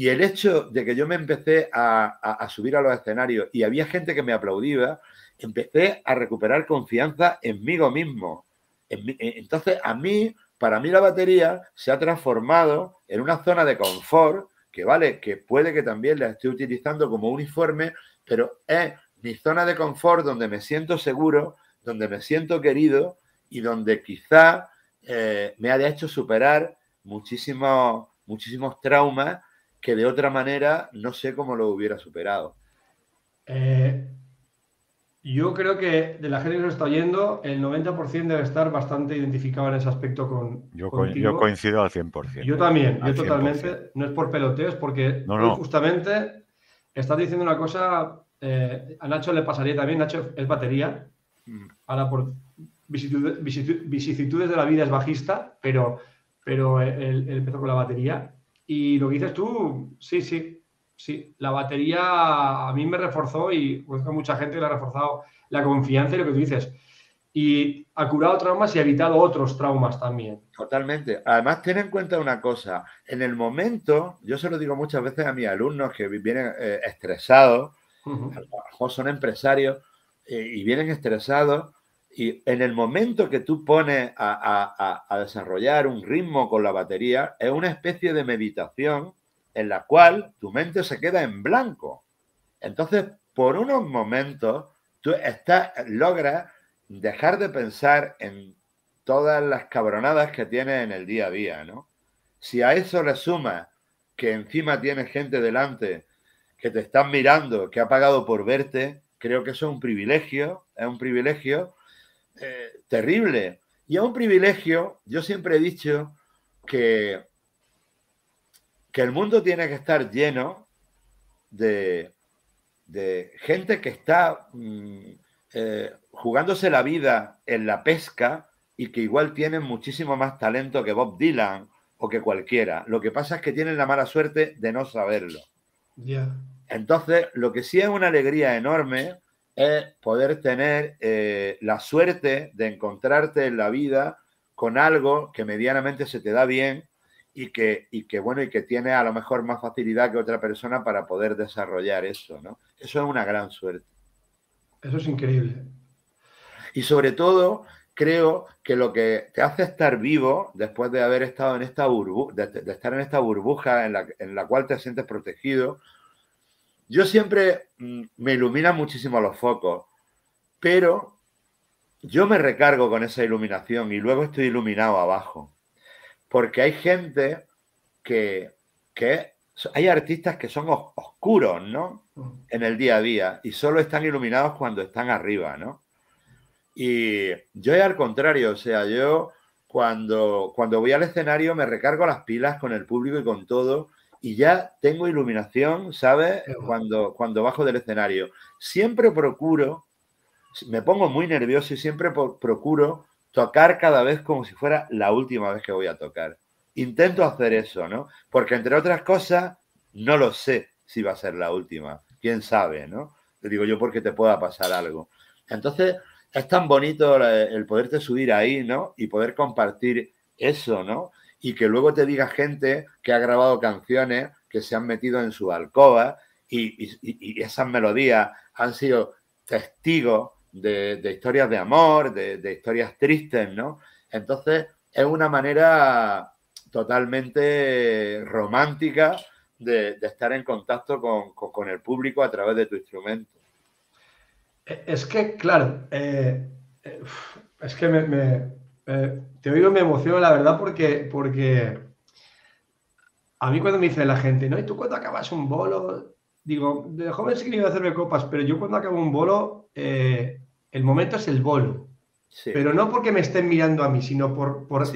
Y el hecho de que yo me empecé a, subir a los escenarios y había gente que me aplaudía, empecé a recuperar confianza en mí mismo. entonces, a mí, para mí la batería se ha transformado en una zona de confort que vale, que puede que también la esté utilizando como uniforme, pero es mi zona de confort donde me siento seguro, donde me siento querido y donde quizá eh, me haya hecho superar muchísimos, muchísimos traumas que de otra manera no sé cómo lo hubiera superado. Eh, yo creo que de la gente que nos está oyendo, el 90% debe estar bastante identificado en ese aspecto con. Yo, coincido al 100%. Yo también, yo totalmente. No es por peloteos, porque justamente estás diciendo una cosa. Eh, a Nacho le pasaría también. Nacho es batería. Mm. Ahora, por vicisitudes de la vida es bajista, pero, pero él empezó con la batería. Y lo que dices tú, sí, sí, sí, la batería a mí me reforzó y conozco mucha gente que le ha reforzado la confianza y lo que tú dices. Y ha curado traumas y ha evitado otros traumas también. Totalmente. Además, ten en cuenta una cosa. En el momento, yo se lo digo muchas veces a mis alumnos que vienen eh, estresados, son empresarios eh, y vienen estresados, y en el momento que tú pones a, a desarrollar un ritmo con la batería, es una especie de meditación en la cual tu mente se queda en blanco. Entonces, por unos momentos, tú estás, logras dejar de pensar en todas las cabronadas que tienes en el día a día, ¿no? Si a eso le sumas que encima tienes gente delante que te están mirando, que ha pagado por verte, creo que eso es un privilegio, es un privilegio eh, terrible. Y es un privilegio, yo siempre he dicho que que el mundo tiene que estar lleno de, gente que está mm, eh, jugándose la vida en la pesca y que igual tienen muchísimo más talento que Bob Dylan o que cualquiera. Lo que pasa es que tienen la mala suerte de no saberlo. Entonces, lo que sí es una alegría enorme es poder tener eh, la suerte de encontrarte en la vida con algo que medianamente se te da bien y que, y que, bueno, y que tiene a lo mejor más facilidad que otra persona para poder desarrollar eso, ¿no? Eso es una gran suerte. Eso es increíble. Y sobre todo, creo que lo que te hace estar vivo después de haber estado en esta burbuja, de, estar en esta burbuja en la, en la cual te sientes protegido, yo siempre mm, me ilumina muchísimo los focos, pero yo me recargo con esa iluminación y luego estoy iluminado abajo porque hay gente que, hay artistas que son oscuros, ¿no? Mm. En el día a día y solo están iluminados cuando están arriba, ¿no? Y yo al contrario, o sea, yo cuando, cuando voy al escenario me recargo las pilas con el público y con todo y ya tengo iluminación, ¿sabes? Cuando, cuando bajo del escenario. Siempre procuro, me pongo muy nervioso y siempre procuro tocar cada vez como si fuera la última vez que voy a tocar. Intento hacer eso, ¿no? Porque entre otras cosas, no lo sé si va a ser la última. Quién sabe, ¿no? Te digo yo porque te pueda pasar algo. Entonces, es tan bonito el poderte subir ahí, ¿no? Y poder compartir eso, ¿no? Y que luego te diga gente que ha grabado canciones que se han metido en su alcoba y, esas melodías han sido testigos de, historias de amor, de, historias tristes, ¿no? Entonces, es una manera totalmente romántica de, estar en contacto con, el público a través de tu instrumento. Es que, claro, eh, eh, es que me, eh, te oigo y me emociono, la verdad, porque, porque a mí cuando me dice la gente, ¿no? ¿Y tú cuando acabas un bolo? Digo, de joven sí que iba a hacerme copas, pero yo cuando acabo un bolo, el momento es el bolo. Pero no porque me estén mirando a mí, sino por, por,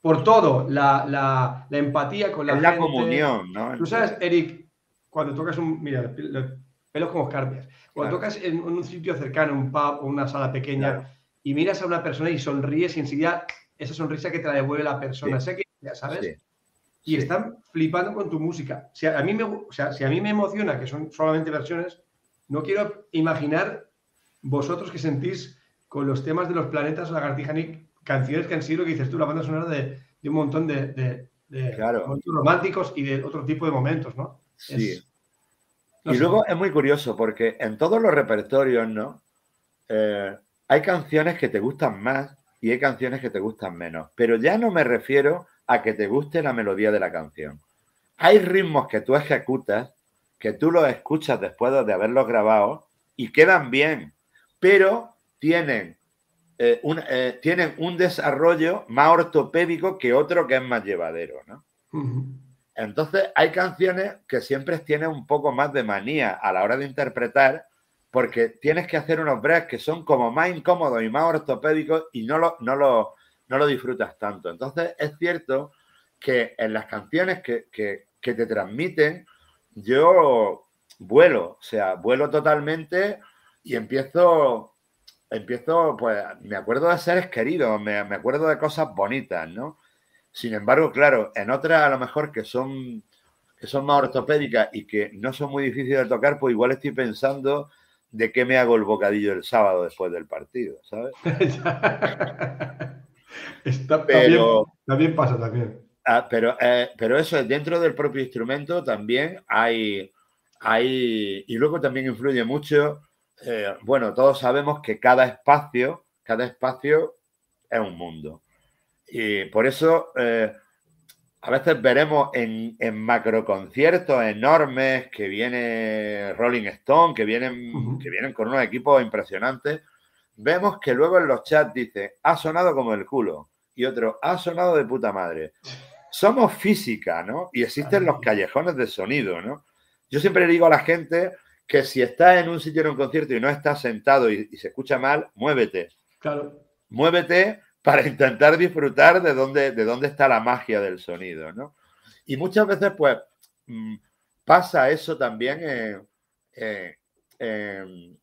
por todo, la, empatía con la es la comunión, ¿no? Tú sabes, Eric, cuando tocas un. Mira, pelos como escarpias. Cuando tocas en, un sitio cercano, un pub o una sala pequeña, y miras a una persona y sonríes y enseguida esa sonrisa que te la devuelve la persona. Sé que, ya sabes. Y están flipando con tu música. Si a, mí me, o sea, si a mí me emociona, que son solamente versiones, no quiero imaginar vosotros que sentís con los temas de los planetas Lagartija canciones que han sido que dices tú, la banda sonora de, un montón de, momentos románticos y de otro tipo de momentos, ¿no? Sí. y luego es muy curioso porque en todos los repertorios, ¿no? Eh, hay canciones que te gustan más y hay canciones que te gustan menos, pero ya no me refiero a que te guste la melodía de la canción. Hay ritmos que tú ejecutas, que tú los escuchas después de haberlos grabado y quedan bien, pero tienen eh, un, eh, tienen un desarrollo más ortopédico que otro que es más llevadero, ¿no? Entonces hay canciones que siempre tienen un poco más de manía a la hora de interpretar porque tienes que hacer unos breaks que son como más incómodos y más ortopédicos y no lo, no lo, no lo disfrutas tanto. Entonces es cierto que en las canciones que, que, que te transmiten, yo vuelo, o sea, vuelo totalmente y empiezo empiezo, pues me acuerdo de seres queridos, me, acuerdo de cosas bonitas, ¿no? Sin embargo, claro, en otras a lo mejor que son, que son más ortopédicas y que no son muy difíciles de tocar, pues igual estoy pensando de qué me hago el bocadillo el sábado después del partido, ¿sabes? Está, pero, también, pasa también. Ah, pero, eh, pero eso es dentro del propio instrumento también hay, hay, y luego también influye mucho eh, bueno, todos sabemos que cada espacio, cada espacio es un mundo. Y por eso eh, a veces veremos en, en macroconciertos enormes que viene Rolling Stone, que vienen, que vienen con unos equipos impresionantes, vemos que luego en los chats dice, ha sonado como el culo, y otro, ha sonado de puta madre. Somos física, ¿no? Y existen los callejones de sonido, ¿no? Yo siempre le digo a la gente, que si estás en un sitio en un concierto y no estás sentado y, se escucha mal, muévete. Claro. Muévete para intentar disfrutar de dónde, de dónde está la magia del sonido, ¿no? Y muchas veces, pues, mm, pasa eso también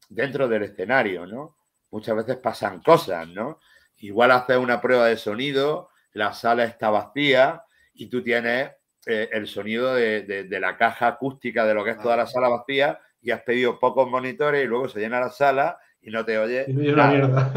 dentro del escenario, ¿no? Muchas veces pasan cosas, ¿no? Igual haces una prueba de sonido, la sala está vacía y tú tienes eh, el sonido de, de, la caja acústica de lo que es toda la sala vacía y has pedido pocos monitores y luego se llena la sala y no te oye. Y, mierda.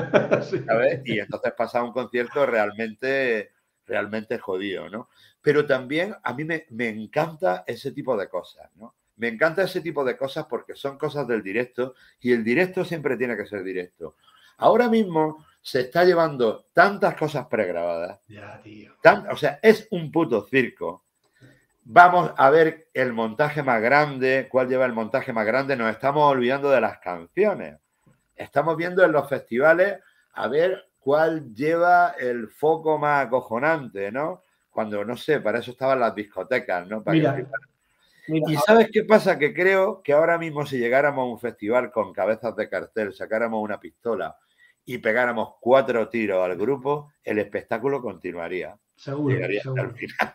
y entonces pasa un concierto realmente, realmente jodido, ¿no? Pero también a mí me, me, encanta ese tipo de cosas, ¿no? Me encanta ese tipo de cosas porque son cosas del directo y el directo siempre tiene que ser directo. Ahora mismo se está llevando tantas cosas pregrabadas. Ya, tío. o sea, es un puto circo Vamos a ver el montaje más grande, cuál lleva el montaje más grande. Nos estamos olvidando de las canciones. Estamos viendo en los festivales a ver cuál lleva el foco más acojonante, ¿no? Cuando, no sé, para eso estaban las discotecas, ¿no? y sabes qué pasa? Que creo que ahora mismo si llegáramos a un festival con cabezas de cartel, sacáramos una pistola y pegáramos cuatro tiros al grupo, el espectáculo continuaría. Seguro. Llegaría hasta el final.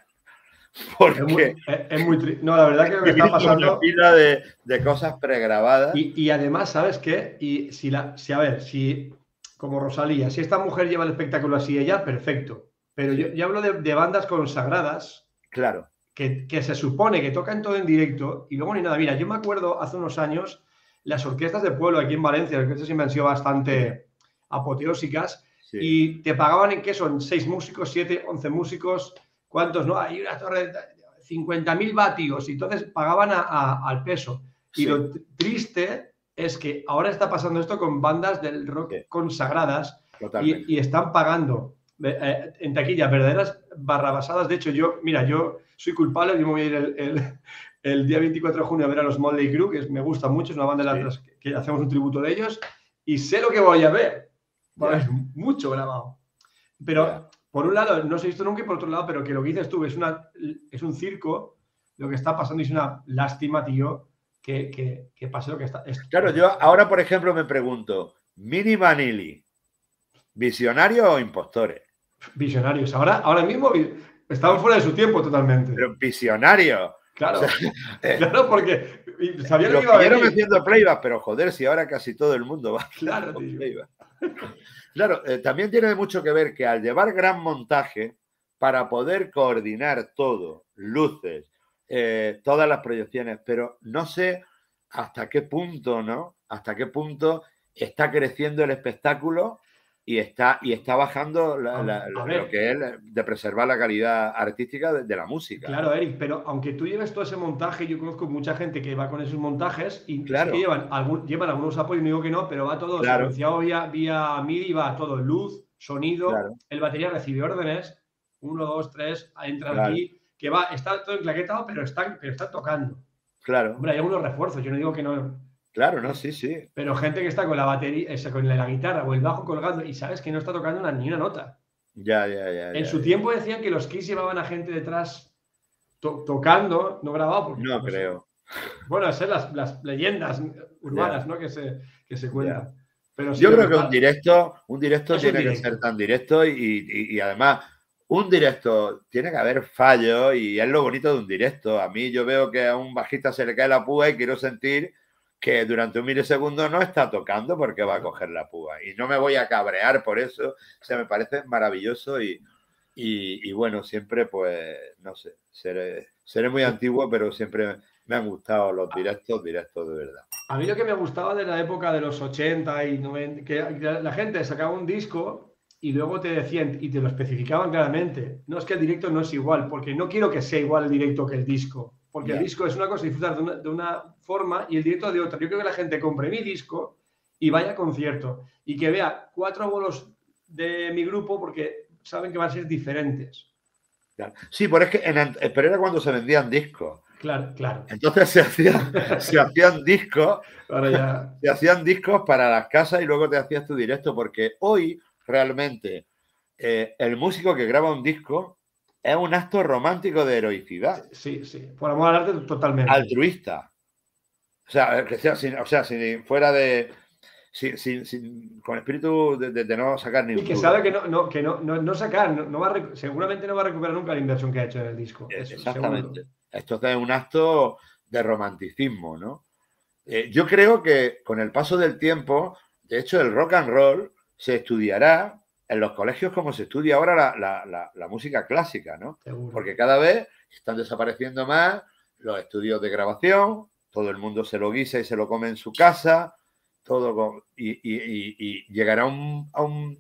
Porque Es muy, es- muy tri- No, la verdad que lo que está pasando. una pila de, de cosas pregrabadas. Y, y además, ¿sabes qué? Y si la, si a ver, si como Rosalía, si esta mujer lleva el espectáculo así ella, perfecto. Pero yo, yo hablo de, de bandas consagradas Claro, que, que se supone que tocan todo en directo y luego ni nada. Mira, yo me acuerdo hace unos años las orquestas de pueblo aquí en Valencia, las orquestas siempre han sido bastante apoteósicas sí. y te pagaban en qué son, seis músicos, siete, once músicos, ¿cuántos? No, hay una torre de 50.000 vatios y entonces pagaban a- a- al peso. Y Sí. lo triste es que ahora está pasando esto con bandas del rock Sí. consagradas y, y están pagando eh, eh, en taquilla verdaderas barrabasadas. De hecho, yo, mira, yo soy culpable, yo me voy a ir el, el- el día 24 de junio a ver a los Motley Crue, que me gusta mucho, es una banda de Sí. las que, que hacemos un tributo de ellos, y sé lo que voy a ver. Va a haber mucho grabado. Pero. Por un lado, no se ha visto nunca, y por otro lado, pero que lo que dices tú es, una, es un circo, lo que está pasando y es una lástima, tío, que, que, que pase lo que está. es- Claro, yo ahora, por ejemplo, me pregunto, ¿Mini Vanilli, visionario o impostores? Visionarios. Ahora, ahora mismo estaban fuera de su tiempo totalmente. Pero visionario. Claro, O claro, porque sabía lo que iba a venir. haciendo playback, pero joder, si ahora casi todo el mundo va Claro, tío. playback. Claro, eh, también tiene mucho que ver que al llevar gran montaje, para poder coordinar todo, luces, eh, todas las proyecciones, pero no sé hasta qué punto, ¿no? Hasta qué punto está creciendo el espectáculo y está, y está bajando la- la- lo que es de preservar la calidad artística de, de la música. Claro, Eric, pero aunque tú lleves todo ese montaje, yo conozco mucha gente que va con esos montajes y Claro. que llevan, algún, llevan algunos apoyos, no digo que no, pero va todo Claro. vía, vía MIDI, va todo luz, sonido, Claro. el batería recibe órdenes, uno, dos, tres, entra aquí, que va, está todo enclaquetado, pero están, pero están tocando. Claro, Hombre, hay algunos refuerzos, yo no digo que no, claro, no, sí, sí. pero gente que está con la batería, esa, con la guitarra o el bajo colgando y sabes que no está tocando una- ni una nota. Ya, ya, ya. En ya, su ya. tiempo decían que los Kiss llevaban a gente detrás to- tocando, no grabado. Porque, No pues, creo. Bueno, esas las, las leyendas urbanas ¿no? que, se, que se cuentan. Pero sí Yo creo que un directo, un directo un tiene que ser tan directo y, y- y además un directo tiene que haber fallos y es lo bonito de un directo. A mí yo veo que a un bajista se le cae la púa y quiero sentir que durante un milisegundo no está tocando porque va a coger la púa. Y no me voy a cabrear por eso. O sea, me parece maravilloso y, y- y bueno, siempre pues, no sé, seré, seré muy antiguo, pero siempre me han gustado los directos, directos de verdad. A mí lo que me gustaba de la época de los 80 y 90, que la gente sacaba un disco y luego te decían y te lo especificaban claramente. No es que el directo no es igual, porque no quiero que sea igual el directo que el disco. Porque el disco es una cosa disfrutar de una, de una forma y el directo de otra. Yo creo que la gente compre mi disco y vaya a concierto y que vea cuatro bolos de mi grupo porque saben que van a ser diferentes. Sí, pero es que en, ant- pero era cuando se vendían discos. Claro, claro. Entonces se hacían, se hacían discos, Ahora ya. se hacían discos para las casas y luego te hacías tu directo, porque hoy realmente eh, el músico que graba un disco es un acto romántico de heroicidad, Sí, sí. Por amor al arte, totalmente. altruista. O sea, que sea sin, o sea, sin fuera de. sin- sin- con espíritu de, de- de no sacar ni Y que duro. sabe que no, no, que no, no, no sacar, no, va a seguramente no va a recuperar nunca la inversión que ha hecho en el disco. Eh, Eso, Exactamente. seguro. Esto es un acto de romanticismo, ¿no? Eh, yo creo que con el paso del tiempo, de hecho, el rock and roll se estudiará en los colegios como se estudia ahora la, la- la- la música clásica, ¿no? seguro. Porque cada vez están desapareciendo más los estudios de grabación, todo el mundo se lo guisa y se lo come en su casa, todo con- y, y- y- y llegará un, a un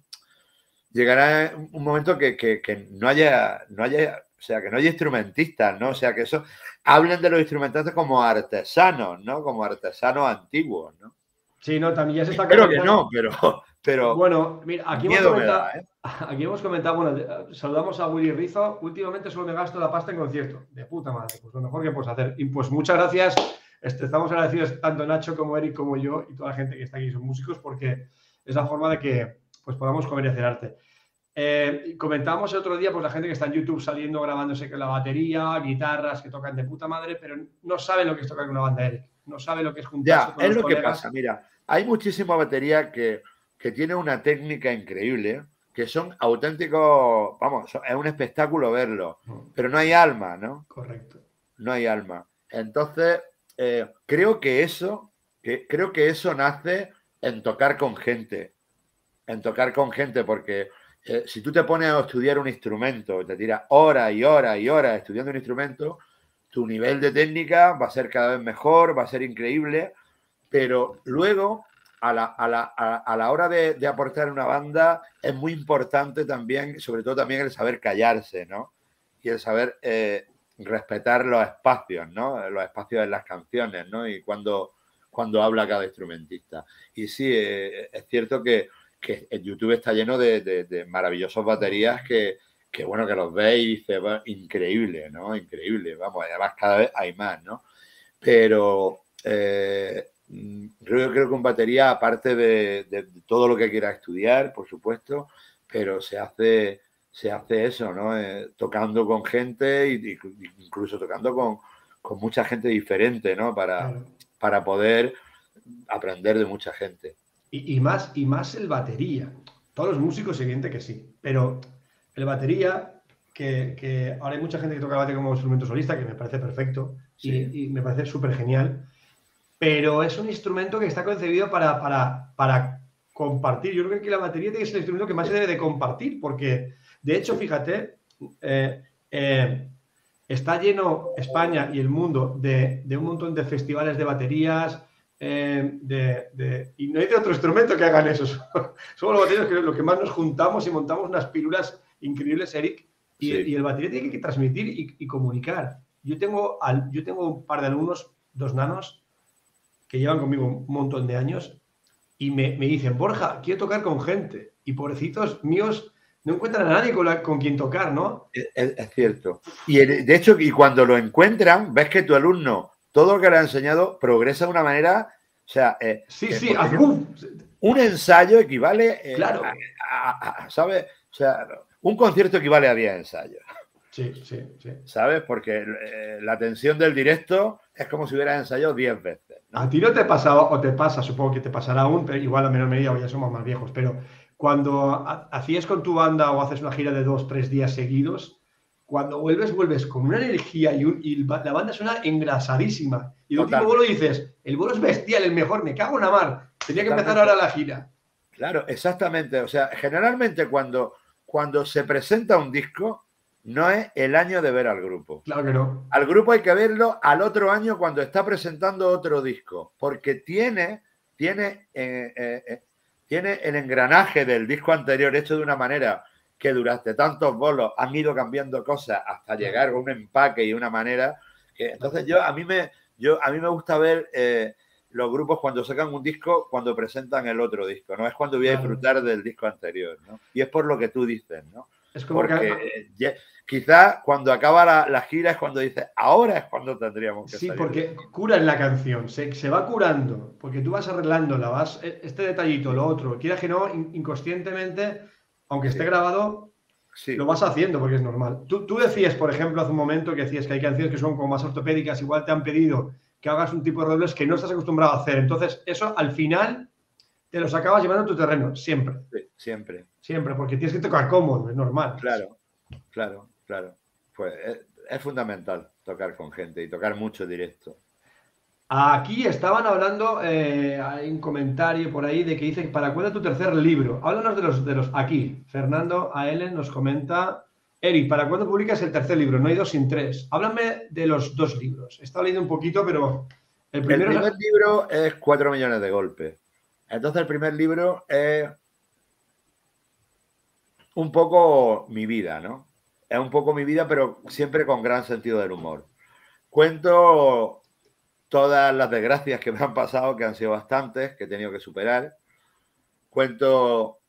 llegará un momento que, que- que no haya, no haya, o sea, que no haya instrumentistas, ¿no? O sea, que eso hablen de los instrumentistas como artesanos, ¿no? Como artesanos antiguos, ¿no? Sí, no, también ya se está Espero que no, pero, pero Bueno, mira, aquí hemos, comentado, da, ¿eh? aquí hemos comentado, bueno, saludamos a Willy Rizo. Últimamente solo me gasto la pasta en concierto. De puta madre, pues lo mejor que puedes hacer. Y pues muchas gracias. Este, estamos agradecidos tanto Nacho como Eric como yo y toda la gente que está aquí son músicos porque es la forma de que pues, podamos comer y hacer arte. Eh, comentábamos el otro día, pues la gente que está en YouTube saliendo grabándose con la batería, guitarras que tocan de puta madre, pero no sabe lo que es tocar con una banda Eric. No sabe lo que es juntarse Ya, con es los lo que pasa. Mira, hay muchísima batería que, que tiene una técnica increíble, que son auténticos, vamos, es un espectáculo verlo, Mm. pero no hay alma, ¿no? Correcto. No hay alma. Entonces, eh, creo que eso, que, creo que eso nace en tocar con gente, en tocar con gente, porque eh, si tú te pones a estudiar un instrumento, te tiras horas y horas y horas estudiando un instrumento, tu nivel de técnica va a ser cada vez mejor, va a ser increíble, pero luego a la, a la, a, la hora de, de, aportar una banda es muy importante también, sobre todo también el saber callarse, ¿no? Y el saber eh, respetar los espacios, ¿no? Los espacios en las canciones, ¿no? Y cuando, cuando habla cada instrumentista. Y sí, eh, es cierto que, que el YouTube está lleno de, de, de maravillosos baterías que, que, bueno, que los veis y dices, va, increíble, ¿no? Increíble, vamos, además cada vez hay más, ¿no? Pero eh, yo creo que en batería, aparte de, de, todo lo que quiera estudiar, por supuesto, pero se hace, se hace eso, ¿no? Eh, tocando con gente y, incluso tocando con, con, mucha gente diferente, ¿no? Para, claro. para poder aprender de mucha gente. Y, y, más, y más el batería. Todos los músicos, evidente que sí, pero el batería, que, que ahora hay mucha gente que toca batería como instrumento solista, que me parece perfecto sí. y, y me parece súper genial pero es un instrumento que está concebido para, para, para, compartir. Yo creo que la batería tiene que ser el instrumento que más se debe de compartir, porque de hecho, fíjate, eh, eh, está lleno España y el mundo de, de, un montón de festivales de baterías. Eh, de, de, y no hay de otro instrumento que hagan eso. Somos los baterías que lo que más nos juntamos y montamos unas pirulas increíbles, Eric. Y, sí. y el batería tiene que transmitir y, y comunicar. Yo tengo, al, yo tengo un par de alumnos, dos nanos, que llevan conmigo un montón de años y me, me, dicen, Borja, quiero tocar con gente. Y pobrecitos míos no encuentran a nadie con, la, con quien tocar, ¿no? Es, es, cierto. Y de hecho, y cuando lo encuentran, ves que tu alumno, todo lo que le ha enseñado, progresa de una manera. O sea, eh, sí, sí, eh, un, ensayo equivale eh, claro. a, a, a, ¿sabes? O sea, un concierto equivale a 10 ensayos. Sí, sí, sí. ¿Sabes? Porque eh, la tensión del directo es como si hubieras ensayado 10 veces. A ti no te pasaba, o te pasa, supongo que te pasará aún, pero igual a menor medida, o ya somos más viejos, pero cuando hacías con tu banda o haces una gira de dos, tres días seguidos, cuando vuelves, vuelves con una energía y, un, y la banda suena engrasadísima. Y el último bolo dices, el bolo es bestial, el mejor, me cago en la mar. Tenía que empezar ahora la gira. Claro, exactamente. O sea, generalmente cuando, cuando se presenta un disco, no es el año de ver al grupo. Claro que no. Al grupo hay que verlo al otro año cuando está presentando otro disco, porque tiene, tiene, eh, eh, tiene el engranaje del disco anterior hecho de una manera que durante tantos bolos han ido cambiando cosas hasta llegar a un empaque y una manera que entonces yo a mí me yo a mí me gusta ver eh, los grupos cuando sacan un disco cuando presentan el otro disco no es cuando voy a disfrutar del disco anterior ¿no? y es por lo que tú dices no es como porque que... quizás cuando acaba la, la, gira es cuando dices, ahora es cuando tendríamos que Sí, salir. porque curan la canción, se, se, va curando, porque tú vas arreglándola, vas este detallito, lo otro, quieras que no, inconscientemente, aunque esté sí. grabado, sí. lo vas haciendo porque es normal. Tú, tú, decías, por ejemplo, hace un momento que decías que hay canciones que son como más ortopédicas, igual te han pedido que hagas un tipo de redobles que no estás acostumbrado a hacer. Entonces, eso al final te los acabas llevando a tu terreno, siempre. Sí, siempre. Siempre, porque tienes que tocar cómodo, es normal. Claro, claro, claro. Pues es, es, fundamental tocar con gente y tocar mucho directo. Aquí estaban hablando, eh, hay un comentario por ahí de que dicen, ¿para cuándo tu tercer libro? Háblanos de los, de los, aquí, Fernando a Ellen nos comenta, Eric, ¿para cuándo publicas el tercer libro? No hay dos sin tres. Háblame de los dos libros. He estado leyendo un poquito, pero el primero... El primer libro es Cuatro millones de golpes. Entonces el primer libro es un poco mi vida, ¿no? Es un poco mi vida, pero siempre con gran sentido del humor. Cuento todas las desgracias que me han pasado, que han sido bastantes, que he tenido que superar. Cuento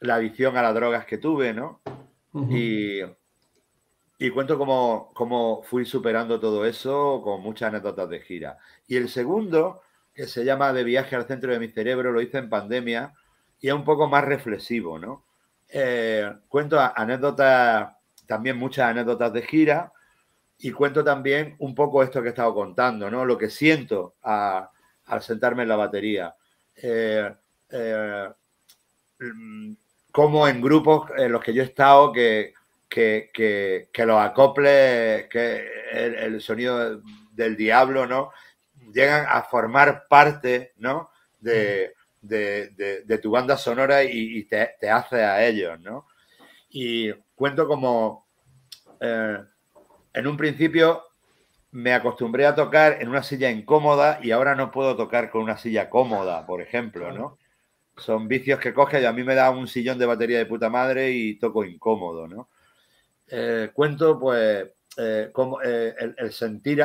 la adicción a las drogas que tuve, ¿no? Uh -huh. y, y, cuento cómo, cómo fui superando todo eso con muchas anécdotas de gira. Y el segundo, que se llama De viaje al centro de mi cerebro, lo hice en pandemia y es un poco más reflexivo, ¿no? Eh, cuento anécdotas, también muchas anécdotas de gira y cuento también un poco esto que he estado contando, ¿no? Lo que siento al sentarme en la batería. Eh, eh, como en grupos en los que yo he estado, que, que, que, los acoples, que el, sonido del diablo, ¿no? Llegan a formar parte, ¿no? De, tu banda sonora y, te, te, hace a ellos, ¿no? Y cuento como, eh, en un principio me acostumbré a tocar en una silla incómoda y ahora no puedo tocar con una silla cómoda, por ejemplo, ¿no? Son vicios que coge y a mí me da un sillón de batería de puta madre y toco incómodo, ¿no? Eh, cuento, pues, eh, como, el, sentir,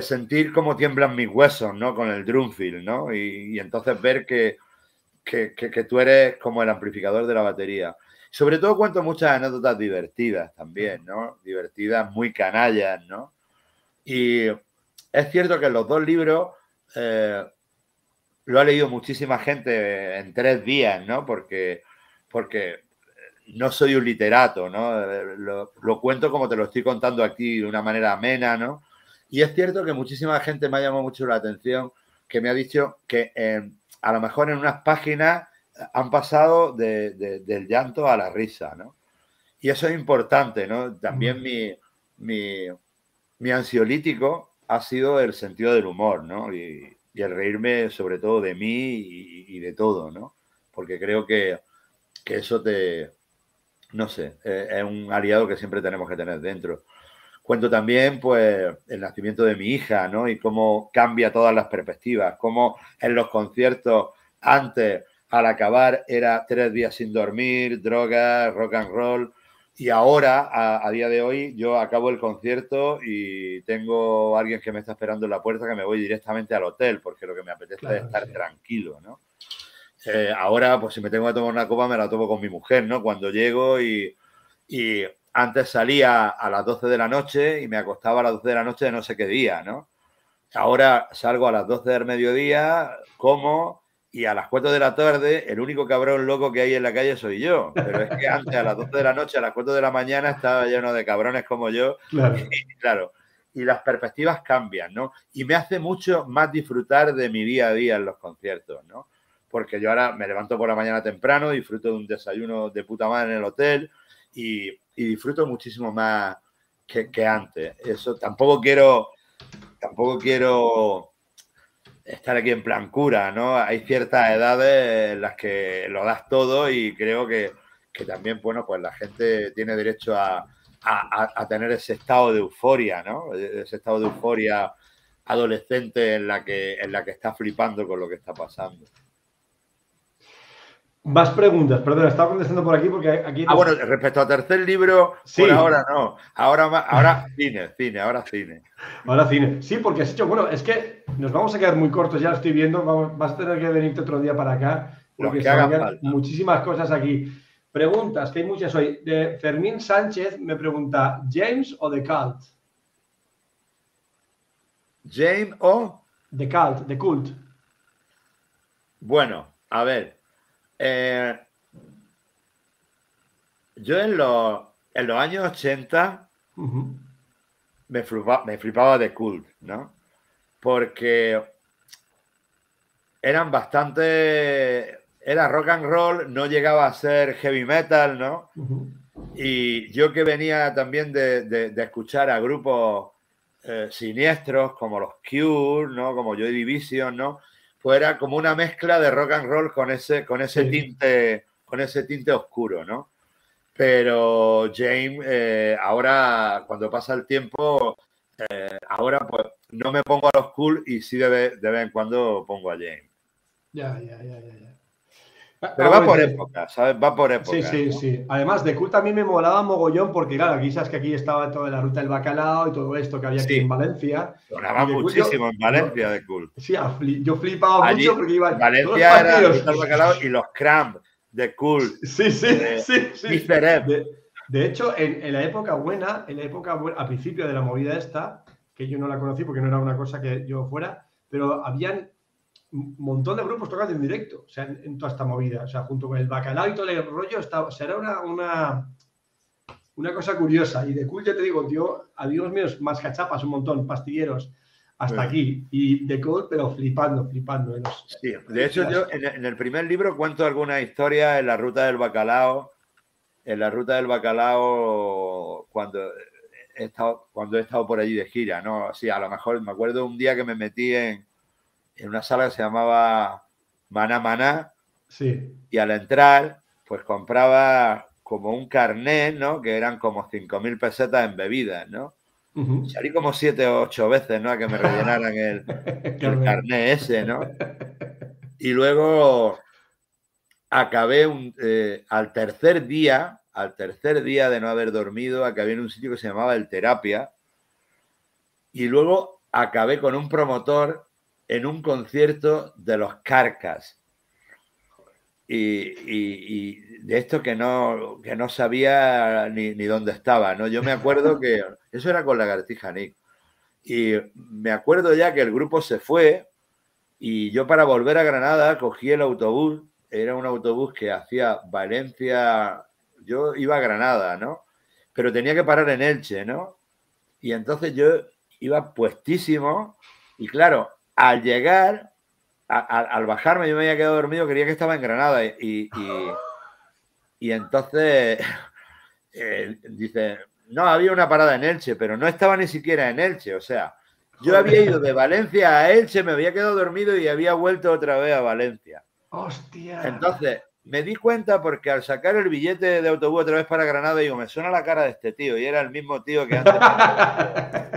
sentir cómo tiemblan mis huesos, ¿no? Con el drumfield, ¿no? Y, entonces ver que, que, que, tú eres como el amplificador de la batería. Sobre todo cuento muchas anécdotas divertidas también, ¿no? Divertidas, muy canallas, ¿no? Y es cierto que los dos libros lo ha leído muchísima gente en tres días, ¿no? Porque, porque no soy un literato, ¿no? Lo, cuento como te lo estoy contando aquí de una manera amena, ¿no? Y es cierto que muchísima gente me ha llamado mucho la atención, que me ha dicho que a lo mejor en unas páginas han pasado del llanto a la risa, ¿no? Y eso es importante, ¿no? También mi, mi, ansiolítico ha sido el sentido del humor, ¿no? Y, el reírme sobre todo de mí y, de todo, ¿no? Porque creo que, que eso te, no sé, eh, es un aliado que siempre tenemos que tener dentro. Cuento también, pues, el nacimiento de mi hija, ¿no? Y cómo cambia todas las perspectivas, cómo en los conciertos antes, al acabar, era tres días sin dormir, drogas, rock and roll, y ahora, a, día de hoy, yo acabo el concierto y tengo a alguien que me está esperando en la puerta que me voy directamente al hotel, porque lo que me apetece es estar tranquilo, ¿no? Eh, ahora, pues si me tengo que tomar una copa, me la tomo con mi mujer, ¿no? Cuando llego y, antes salía a las 12 de la noche y me acostaba a las 12 de la noche de no sé qué día, ¿no? Ahora salgo a las 12 del mediodía, como y a las 4 de la tarde el único cabrón loco que hay en la calle soy yo. Pero es que antes a las 12 de la noche, a las 4 de la mañana estaba lleno de cabrones como yo. Claro. Y, claro. Y las perspectivas cambian, ¿no? Y me hace mucho más disfrutar de mi día a día en los conciertos, ¿no? porque yo ahora me levanto por la mañana temprano, disfruto de un desayuno de puta madre en el hotel y, disfruto muchísimo más que, antes. Eso tampoco quiero, tampoco quiero estar aquí en plan cura, ¿no? Hay ciertas edades en las que lo das todo y creo que, también, bueno, pues la gente tiene derecho a, a, tener ese estado de euforia, ¿no? Ese estado de euforia adolescente en la que, en la que está flipando con lo que está pasando. Más preguntas, perdón, estaba contestando por aquí porque aquí. Ah, bueno, respecto al tercer libro, sí. por ahora no. Ahora, ahora cine, cine, ahora cine. Ahora cine. Sí, porque has hecho, bueno, es que nos vamos a quedar muy cortos, ya lo estoy viendo. Vamos, vas a tener que venirte otro día para acá, porque se van muchísimas cosas aquí. Preguntas, que hay muchas hoy. De Fermín Sánchez me pregunta: ¿James o The Cult? ¿James o? The Cult, The Cult. Bueno, a ver. Eh, yo en los, en los años 80 me, flipaba, de cult, ¿no? Porque eran bastante. Era rock and roll, no llegaba a ser heavy metal, ¿no? Y yo que venía también de, escuchar a grupos eh, siniestros como los Cure, ¿no? Como Joy Division, ¿no? Fuera como una mezcla de rock and roll con ese, con ese tinte, con ese tinte oscuro, ¿no? Pero James, eh, ahora cuando pasa el tiempo, eh, ahora pues no me pongo a los cool y sí de, vez en cuando pongo a James. Ya, ya, ya, ya. Pero va por época, ¿sabes? Va por época. Sí, sí, sí. Además, de a mí me molaba mogollón porque, claro, aquí sabes que aquí estaba toda la ruta del bacalao y todo esto que había aquí en Valencia. Molaba muchísimo en Valencia de Cult. Sí, yo flipaba mucho porque iba. Valencia era el bacalao y los cramp de Cult. Sí, sí, sí. sí. De, hecho, en, en, la época buena, en la época buena, a principio de la movida esta, que yo no la conocí porque no era una cosa que yo fuera, pero habían un montón de grupos tocando en directo, o sea, en, toda esta movida, o sea, junto con el bacalao y todo el rollo, está, será una, una, una cosa curiosa. Y de cool, ya te digo, tío, amigos míos, más cachapas, un montón, pastilleros, hasta aquí. Y de Cole, pero flipando, flipando. Sí, de hecho, yo en el primer libro cuento alguna historia en la ruta del bacalao. En la ruta del bacalao, cuando he estado, cuando he estado por allí de gira, ¿no? Sí, a lo mejor me acuerdo un día que me metí en, en una sala que se llamaba Maná Maná. Sí. Y al entrar, pues compraba como un carnet, ¿no? Que eran como 5.000 pesetas en bebidas, ¿no? Salí como siete o ocho veces, ¿no? A que me rellenaran el, el carnet ese, ¿no? Y luego acabé un, eh, al tercer día, al tercer día de no haber dormido, acabé en un sitio que se llamaba El Terapia. Y luego acabé con un promotor en un concierto de los Carcas. Y, de esto que no, que no sabía ni, ni, dónde estaba, ¿no? Yo me acuerdo que eso era con Lagartija Nick. Y me acuerdo ya que el grupo se fue y yo para volver a Granada cogí el autobús, era un autobús que hacía Valencia, yo iba a Granada, ¿no? Pero tenía que parar en Elche, ¿no? Y entonces yo iba puestísimo y claro, al llegar, al bajarme, yo me había quedado dormido, quería que estaba en Granada y, y, entonces eh, dice, no, había una parada en Elche, pero no estaba ni siquiera en Elche, o sea, yo había ido de Valencia a Elche, me había quedado dormido y había vuelto otra vez a Valencia. Hostia. Entonces, me di cuenta porque al sacar el billete de autobús otra vez para Granada, digo, me suena la cara de este tío, y era el mismo tío que antes.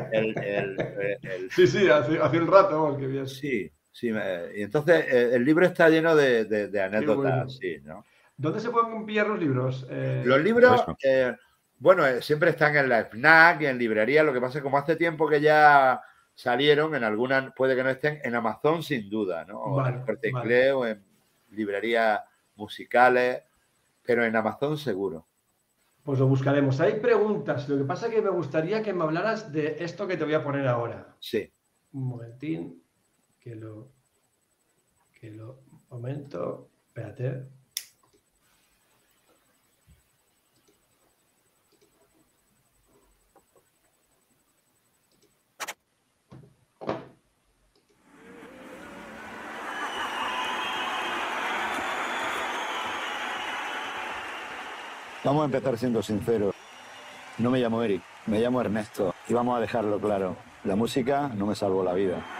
Sí, sí, hace, hace un rato, bien. Sí, sí. y entonces eh, el libro está lleno de, anécdotas, sí, ¿no? ¿Dónde se pueden pillar los libros? Eh, los libros, eh, bueno, siempre están en la FNAC y en librería. Lo que pasa es que como hace tiempo que ya salieron, en algunas puede que no estén, en Amazon sin duda, ¿no? O en Corte o en librerías musicales, pero en Amazon seguro. Pues lo buscaremos. Hay preguntas. Lo que pasa es que me gustaría que me hablaras de esto que te voy a poner ahora. Sí. Un momentín. Que lo. Que lo. Momento. Espérate. Vamos a empezar siendo sinceros. No me llamo Eric, me llamo Ernesto y vamos a dejarlo claro. La música no me salvó la vida.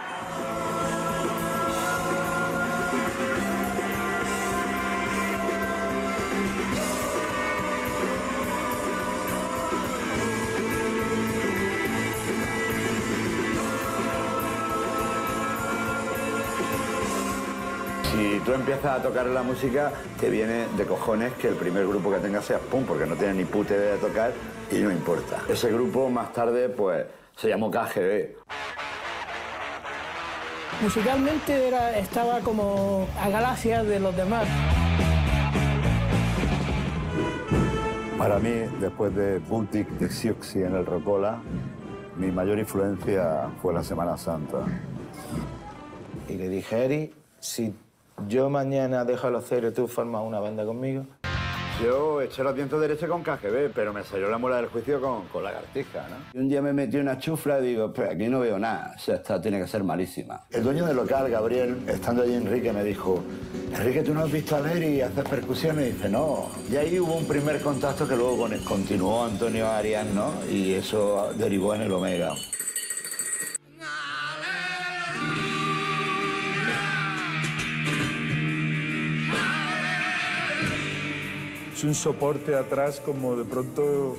Tú empiezas a tocar la música, te viene de cojones que el primer grupo que tengas sea Pum, porque no tienes ni puta idea de tocar y no importa. Ese grupo más tarde, pues, se llamó KGB. Musicalmente era, estaba como a galaxias de los demás. Para mí, después de Buntik de Siuxi en el Rocola, mi mayor influencia fue la Semana Santa. Y le dije, Eri, si yo mañana dejo los cero y tú formas una banda conmigo. Yo eché los dientes derecha con KGB, pero me salió la muela del juicio con, con lagartija, ¿no? Y un día me metí una chufla y digo, pues aquí no veo nada, o sea, esta tiene que ser malísima. El dueño del local, Gabriel, estando allí Enrique, me dijo, Enrique, ¿tú no has visto a Leri y hacer percusiones? Y dice, no. Y ahí hubo un primer contacto que luego continuó Antonio Arias, ¿no? Y eso derivó en el Omega. Un soporte atrás como de pronto,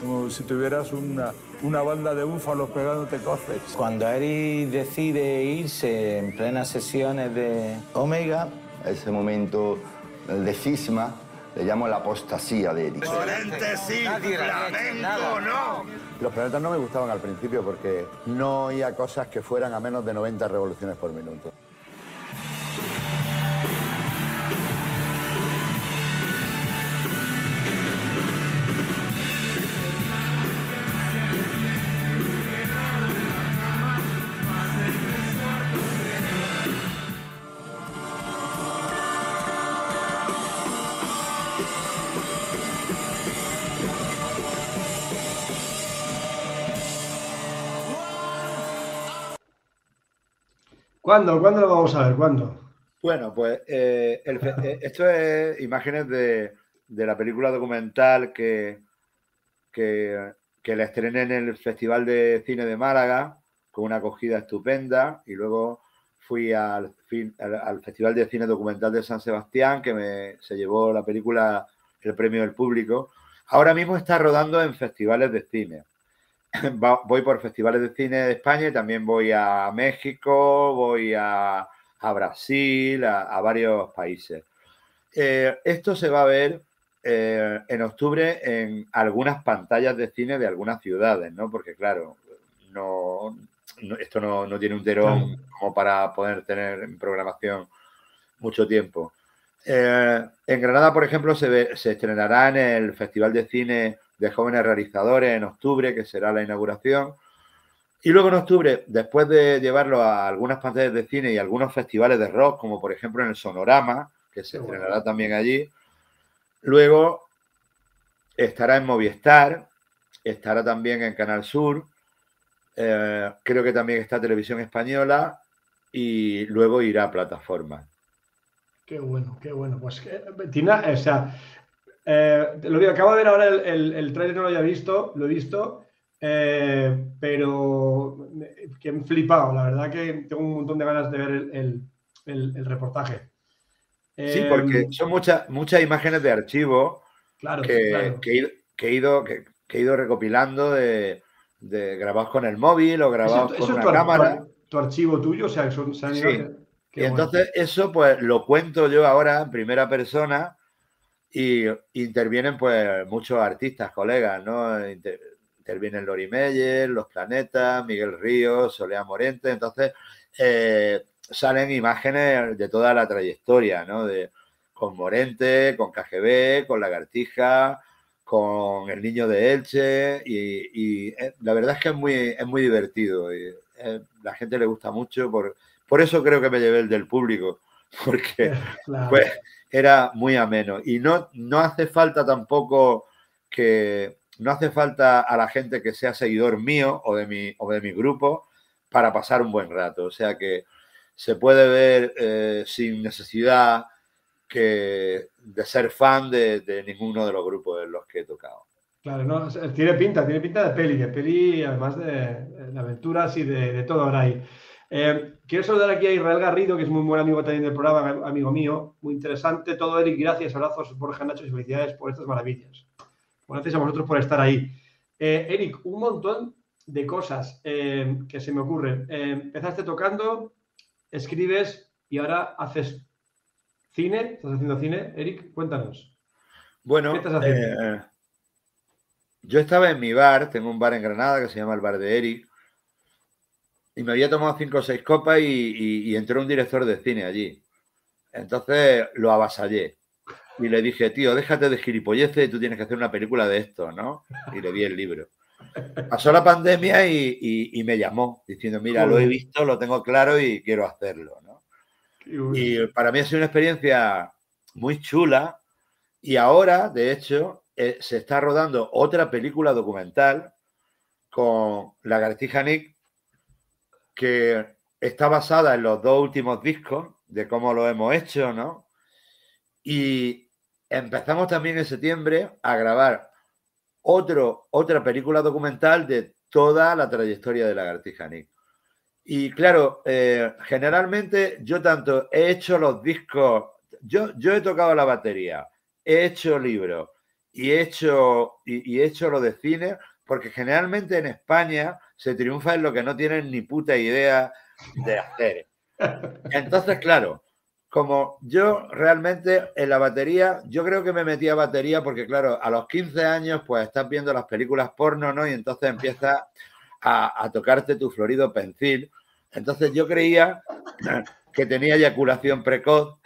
como si tuvieras una, una banda de búfalos pegándote coces. Cuando Eri decide irse en plenas sesiones de Omega, ese momento de cisma, le llamo la apostasía de Eri. flamenco, no. Los planetas no me gustaban al principio porque no oía cosas que fueran a menos de 90 revoluciones por minuto. ¿Cuándo? ¿Cuándo lo vamos a ver? ¿Cuándo? Bueno, pues eh, eh, esto es imágenes de, de la película documental que, que, que la estrené en el Festival de Cine de Málaga con una acogida estupenda y luego fui al, al, al Festival de Cine Documental de San Sebastián que me, se llevó la película el premio del público. Ahora mismo está rodando en festivales de cine. Voy por festivales de cine de España y también voy a México, voy a, a Brasil, a, a varios países. Eh, esto se va a ver eh, en octubre en algunas pantallas de cine de algunas ciudades, ¿no? Porque claro, no, no- esto no, no tiene un terón como para poder tener en programación mucho tiempo. Eh, en Granada, por ejemplo, se, ve- se estrenará en el Festival de Cine de Jóvenes Realizadores en octubre, que será la inauguración. Y luego en octubre, después de llevarlo a algunas pantallas de cine y algunos festivales de rock, como por ejemplo en el Sonorama, que se bueno. estrenará también allí, luego estará en Movistar, estará también en Canal Sur, eh, creo que también está Televisión Española y luego irá a plataformas. Qué bueno, qué bueno. Pues que, Tina, o sea, eh, lo digo, acabo de ver ahora el, el, el trailer, no lo había visto, lo he visto, eh, pero que he flipado. La verdad que tengo un montón de ganas de ver el, el- reportaje. Sí, Eh, porque son muchas, muchas imágenes de archivo claro, que, claro. que he ido, que he ido, que, que he ido recopilando de, de grabados con el móvil o grabados con una tu, ar- cámara. tu- tu archivo tuyo, o sea, son, se han Sí. Y bueno. entonces eso pues lo cuento yo ahora en primera persona y intervienen pues muchos artistas, colegas, ¿no? Inter- intervienen Lori Meyer, Los Planetas, Miguel Ríos, Soledad Morente, entonces eh, salen imágenes de toda la trayectoria, ¿no? De, con Morente, con KGB, con Lagartija, con El Niño de Elche y, y, eh, la verdad es que es muy, es muy divertido y eh, la gente le gusta mucho por, por eso creo que me llevé el del público, porque Claro. pues era muy ameno. Y no, no hace falta tampoco que, no hace falta a la gente que sea seguidor mío o de mi, o de mi grupo para pasar un buen rato. O sea que se puede ver eh, sin necesidad que, de ser fan de, de ninguno de los grupos en los que he tocado. Claro, no, tiene pinta, tiene pinta de peli, de peli, además de, de aventuras y de, de todo ahora ahí. Eh, quiero saludar aquí a Israel Garrido, que es muy buen amigo también del programa, amigo mío, muy interesante. Todo, Eric, gracias, abrazos, Borja Nacho y felicidades por estas maravillas. Gracias a vosotros por estar ahí. Eh, Eric, un montón de cosas eh, que se me ocurren. Empezaste tocando, escribes y ahora haces cine. ¿Estás haciendo cine? Eric, cuéntanos. Bueno, ¿Qué estás haciendo? yo estaba en mi bar, tengo un bar en Granada que se llama el Bar de Eric, y me había tomado cinco o seis copas y, y- y entró un director de cine allí. Entonces lo avasallé y le dije, tío, déjate de gilipolleces, tú tienes que hacer una película de esto, ¿no? Y le di el libro. Pasó la pandemia y, y- y me llamó diciendo, mira, lo he visto, lo tengo claro y quiero hacerlo, ¿no? Y para mí ha sido una experiencia muy chula. Y ahora, de hecho, eh, se está rodando otra película documental con Lagartija Nick, que está basada en los dos últimos discos, de cómo lo hemos hecho, ¿no? Y empezamos también en septiembre a grabar otro, otra película documental de toda la trayectoria de Lagartija Nick. Y claro, eh, generalmente yo tanto he hecho los discos, yo, yo he tocado la batería, he hecho libros y he hecho, y, y he hecho lo de cine, porque generalmente en España se triunfa en lo que no tienen ni puta idea de hacer. Entonces, claro, como yo realmente en la batería, yo creo que me metí a batería porque, claro, a los 15 años, pues estás viendo las películas porno, ¿no? Y entonces empiezas a, a tocarte tu florido pensil. Entonces yo creía que tenía eyaculación precoz,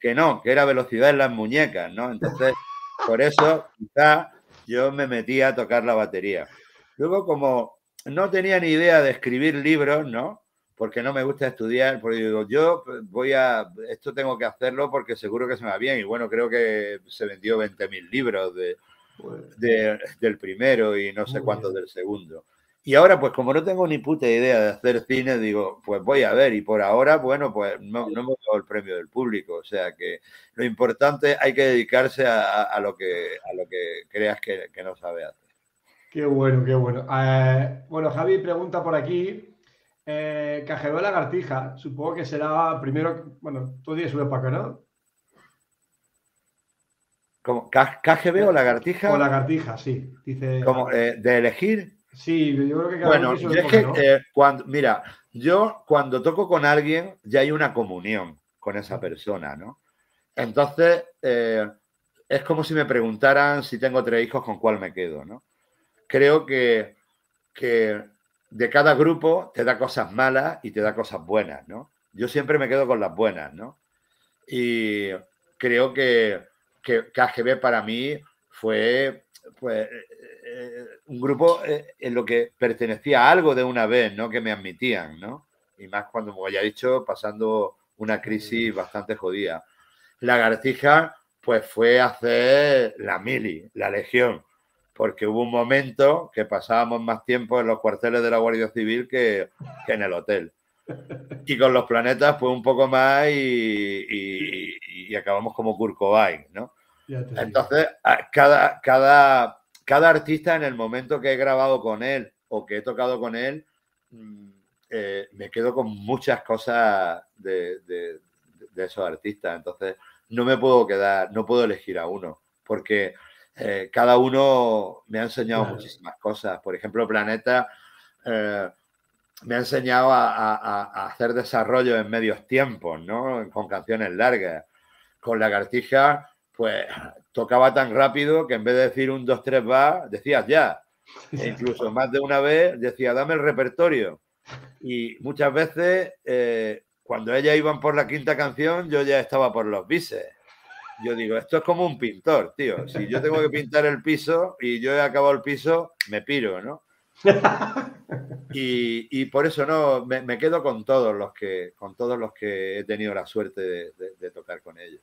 que no, que era velocidad en las muñecas, ¿no? Entonces, por eso quizá yo me metí a tocar la batería. Luego, como no tenía ni idea de escribir libros, ¿no? Porque no me gusta estudiar, porque digo, yo voy a, esto tengo que hacerlo porque seguro que se me va bien. Y bueno, creo que se vendió 20.000 libros de, de- del primero y no sé cuántos del segundo. Y ahora, pues como no tengo ni puta idea de hacer cine, digo, pues voy a ver. Y por ahora, bueno, pues no, no hemos dado el premio del público. O sea que lo importante hay que dedicarse a, a lo, que, a lo que creas que, que no sabe hacer. Qué bueno, qué bueno. Eh, bueno, Javi pregunta por aquí. Eh, Cajero Lagartija, supongo que será primero, bueno, tú una para acá, ¿no? ¿Cómo? ¿K- ¿KGB o lagartija? O lagartija, sí. Dice. Como, eh, ¿De elegir? Sí, yo creo que cada Bueno, yo es que, eh, cuando, mira, yo cuando toco con alguien ya hay una comunión con esa persona, ¿no? Entonces, es como si me preguntaran si tengo tres hijos, con cuál me quedo, ¿no? Creo que, que de cada grupo te da cosas malas y te da cosas buenas, ¿no? Yo siempre me quedo con las buenas, ¿no? Y creo que, que KGB para mí fue pues, eh, un grupo eh, en lo que pertenecía a algo de una vez, ¿no? Que me admitían, ¿no? Y más cuando, como ya he dicho, pasando una crisis bastante jodida. Lagartija, pues fue hacer la mili, la legión, porque hubo un momento que pasábamos más tiempo en los cuarteles de la Guardia Civil que, que en el hotel. Y con los planetas, pues un poco más y, y- y acabamos como Kurt Cobain, ¿no? Entonces, cada, cada, cada artista en el momento que he grabado con él o que he tocado con él, mm, eh, me quedo con muchas cosas de, de- de esos artistas. Entonces, no me puedo quedar, no puedo elegir a uno, porque eh, cada uno me ha enseñado Claro. muchísimas cosas. Por ejemplo, Planeta eh, me ha enseñado a, a- a- a hacer desarrollo en medios tiempos, ¿no? Con canciones largas. Con Lagartija, pues tocaba tan rápido que en vez de decir un, dos, tres, va, decías ya. E incluso más de una vez decía, dame el repertorio. Y muchas veces, eh, cuando ellas iban por la quinta canción, yo ya estaba por los bises. Yo digo, esto es como un pintor, tío. Si yo tengo que pintar el piso y yo he acabado el piso, me piro, ¿no? Y, y por eso no, me, me quedo con todos los que, con todos los que he tenido la suerte de, de- de tocar con ellos.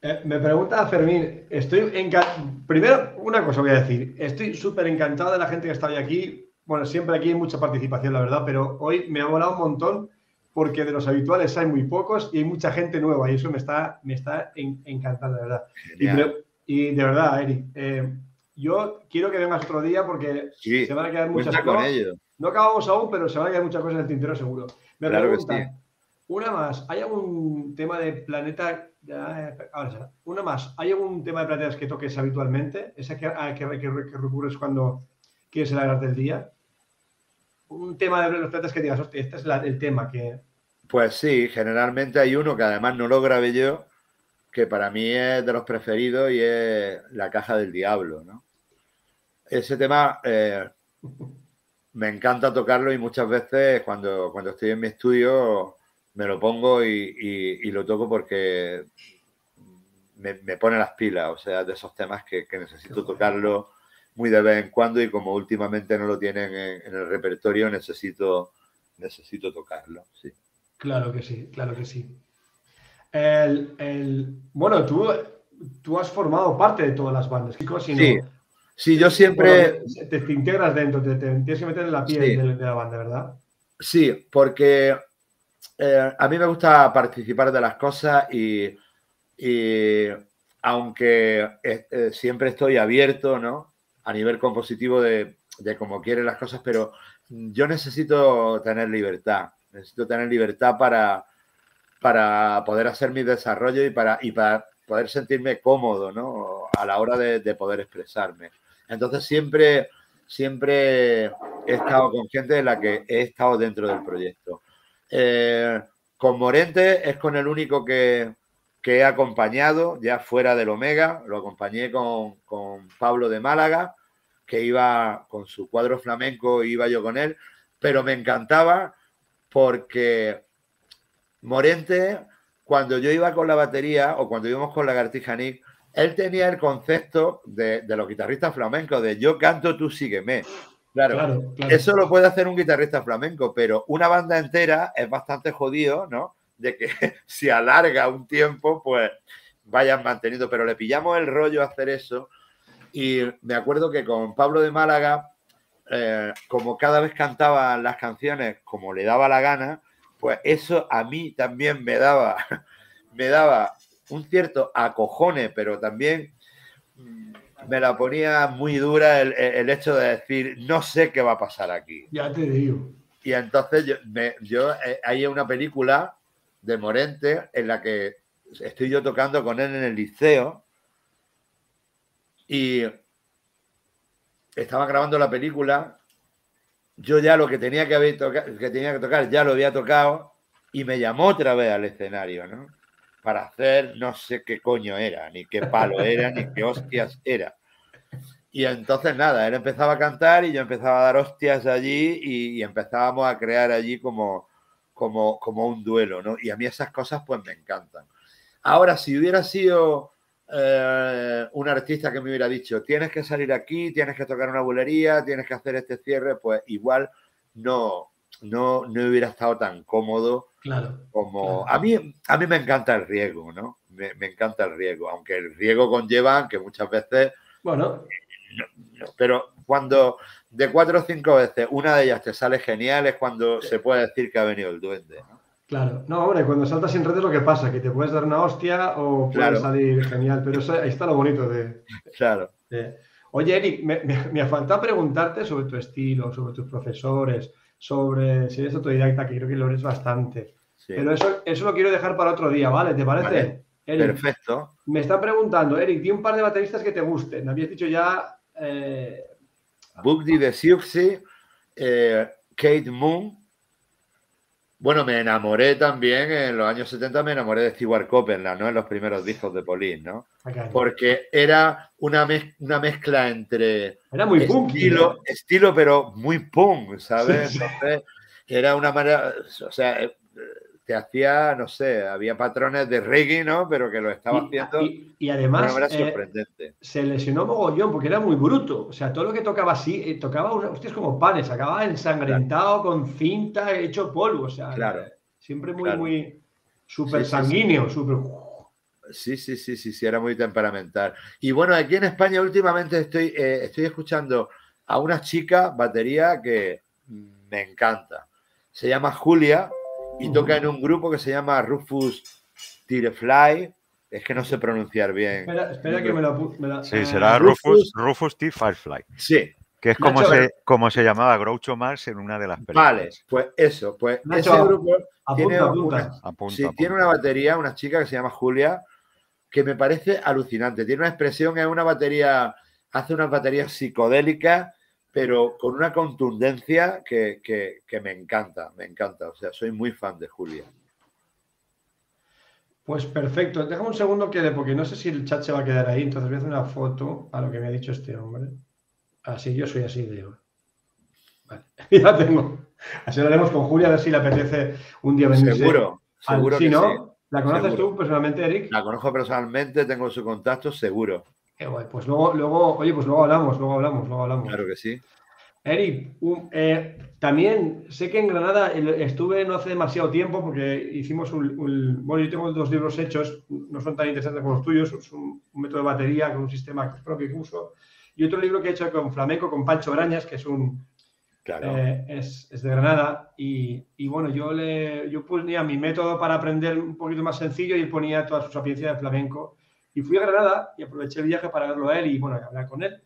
Eh, me pregunta Fermín, estoy encantado. Primero, una cosa voy a decir. Estoy súper encantado de la gente que está hoy aquí. Bueno, siempre aquí hay mucha participación, la verdad, pero hoy me ha volado un montón porque de los habituales hay muy pocos y hay mucha gente nueva y eso me está, me está en- encantando, de verdad. Y, pre- y de verdad, Eric, eh, yo quiero que vengas otro día porque Sí, se van a quedar muchas cosas. No acabamos aún, pero se van a quedar muchas cosas en el tintero seguro. Me Claro que preguntan, sí. una más, ¿hay algún tema de planeta? Ahora. Una más, ¿hay algún tema de planetas que toques habitualmente? ¿Ese que, a que, que- que recurres cuando quieres el día? Un tema de los planetas que digas, hostia, este es el tema que. Pues sí, generalmente hay uno que además no lo grabé yo, que para mí es de los preferidos y es La Caja del Diablo, ¿no? Ese tema eh, me encanta tocarlo y muchas veces cuando, cuando estoy en mi estudio me lo pongo y, y- y lo toco porque me, me pone las pilas, o sea, de esos temas que, que necesito tocarlo muy de vez en cuando y como últimamente no lo tienen en, en el repertorio, necesito, necesito tocarlo, sí. Claro que sí, claro que sí. El, el- bueno, tú, tú has formado parte de todas las bandas, chicos, si no- Sí, sí, yo siempre, Bueno, te, te integras dentro, te, te tienes que meter en la piel Sí. de, de la banda, ¿verdad? sí, porque eh, a mí me gusta participar de las cosas y, y aunque eh, eh, siempre estoy abierto, ¿no? A nivel compositivo de, de cómo quieren las cosas, pero yo necesito tener libertad, necesito tener libertad para, para poder hacer mi desarrollo y para, y para poder sentirme cómodo, ¿no? A la hora de, de poder expresarme. Entonces siempre, siempre he estado con gente de la que he estado dentro del proyecto. Eh, con Morente es con el único que, que he acompañado, ya fuera del Omega, lo acompañé con, con Pablo de Málaga, que iba con su cuadro flamenco, iba yo con él, pero me encantaba porque Morente, cuando yo iba con la batería o cuando íbamos con la Gartijanic, él tenía el concepto de, de los guitarristas flamencos, de yo canto, tú sígueme. Claro, Claro, claro. eso lo puede hacer un guitarrista flamenco, pero una banda entera es bastante jodido, ¿no? De que si alarga un tiempo, pues vayan manteniendo. Pero le pillamos el rollo a hacer eso. Y me acuerdo que con Pablo de Málaga eh, como cada vez cantaba las canciones como le daba la gana, pues eso a mí también me daba, me daba un cierto acojone, pero también mm, me la ponía muy dura el, el hecho de decir, no sé qué va a pasar aquí. Ya te digo. Y entonces yo, me- yo, eh, hay una película de Morente en la que estoy yo tocando con él en el liceo y estaba grabando la película. Yo ya lo que tenía que, haber que tenía que tocar ya lo había tocado y me llamó otra vez al escenario, ¿no? Para hacer no sé qué coño era, ni qué palo era, ni qué hostias era. Y entonces nada, él empezaba a cantar y yo empezaba a dar hostias allí y empezábamos a crear allí como, como, como un duelo, ¿no? Y a mí esas cosas pues me encantan. Ahora, si hubiera sido eh, un artista que me hubiera dicho, tienes que salir aquí, tienes que tocar una bulería, tienes que hacer este cierre, pues igual no, no, no hubiera estado tan cómodo Claro. como... Claro. A mí, a mí me encanta el riesgo, ¿no? Me, me encanta el riesgo, aunque el riesgo conlleva que muchas veces Bueno, no, pero cuando de cuatro o cinco veces una de ellas te sale genial es cuando se puede decir que ha venido el duende. ¿no? claro. No, hombre, cuando saltas sin redes lo que pasa, que te puedes dar una hostia o puedes Claro. salir genial, pero eso, ahí está lo bonito de, Claro. de- Oye, Eric, me, me- me ha faltado preguntarte sobre tu estilo, sobre tus profesores, sobre si eres autodidacta, que creo que lo eres bastante. sí. Pero eso, eso lo quiero dejar para otro día, ¿vale? ¿Te parece? Vale. Eric, Perfecto. me están preguntando, Eric, di un par de bateristas que te gusten. Me habías dicho ya. eh, Bugdy de Siouxsie, eh, Kate Moon. Bueno, me enamoré también en los años 70, me enamoré de Stewart Copeland, ¿no? En los primeros discos de Police, ¿no? Porque era una, mez- una mezcla entre Era muy estilo, ¿no? estilo, pero muy punk, ¿sabes? Entonces, era una manera, o sea, te hacía, no sé, había patrones de reggae, ¿no? Pero que lo estaba Y- haciendo y, y de una además eh, se lesionó mogollón porque era muy bruto. O sea, todo lo que tocaba así, eh, tocaba una, hostias como panes, acababa ensangrentado con cinta, hecho polvo. O sea, Claro. eh, siempre muy, Claro. muy súper Sí, sí, sí. sanguíneo, súper. Sí, sí, sí, sí, sí, era muy temperamental. Y bueno, aquí en España últimamente estoy, eh, estoy escuchando a una chica batería que me encanta. Se llama Julia y toca en un grupo que se llama Rufus Tirefly. Es que no sé pronunciar bien. Espera, espera que me lo apu- me la- Sí, ah, será Rufus- Rufus, T. Firefly, Sí, que es como Nacho, se, como se llamaba Groucho Marx en una de las películas. vale, pues eso, pues Nacho, ese grupo tiene Apunta, apunta. una, Apunta, Sí, apunta. tiene una batería, una chica que se llama Julia, que me parece alucinante. Tiene una expresión, es una batería, hace unas baterías psicodélicas, pero con una contundencia que, que- que me encanta, me encanta. O sea, soy muy fan de Julia. Pues perfecto. Déjame un segundo que porque no sé si el chat se va a quedar ahí, entonces voy a hacer una foto a lo que me ha dicho este hombre. Así, yo soy así de. Vale, ya la tengo. Así lo haremos con Julia, a ver si le apetece un día venirse. Seguro, al- seguro sí, que ¿no? sí. ¿La conoces Seguro. tú personalmente, Eric? La conozco personalmente, tengo su contacto, seguro. Qué guay. Pues luego, luego, oye, pues luego hablamos, luego hablamos, luego hablamos. Claro que sí. Eric, un- eh, también sé que en Granada estuve no hace demasiado tiempo porque hicimos un, un- Bueno, yo tengo dos libros hechos, no son tan interesantes como los tuyos, es un, un método de batería con un sistema propio que uso. Y otro libro que he hecho con flamenco, con Pancho Brañas, que es un, Claro. eh, es, es de Granada y, y bueno, yo le yo ponía mi método para aprender un poquito más sencillo y él ponía toda su sapiencia de flamenco. Y fui a Granada y aproveché el viaje para verlo a él y bueno, hablar con él.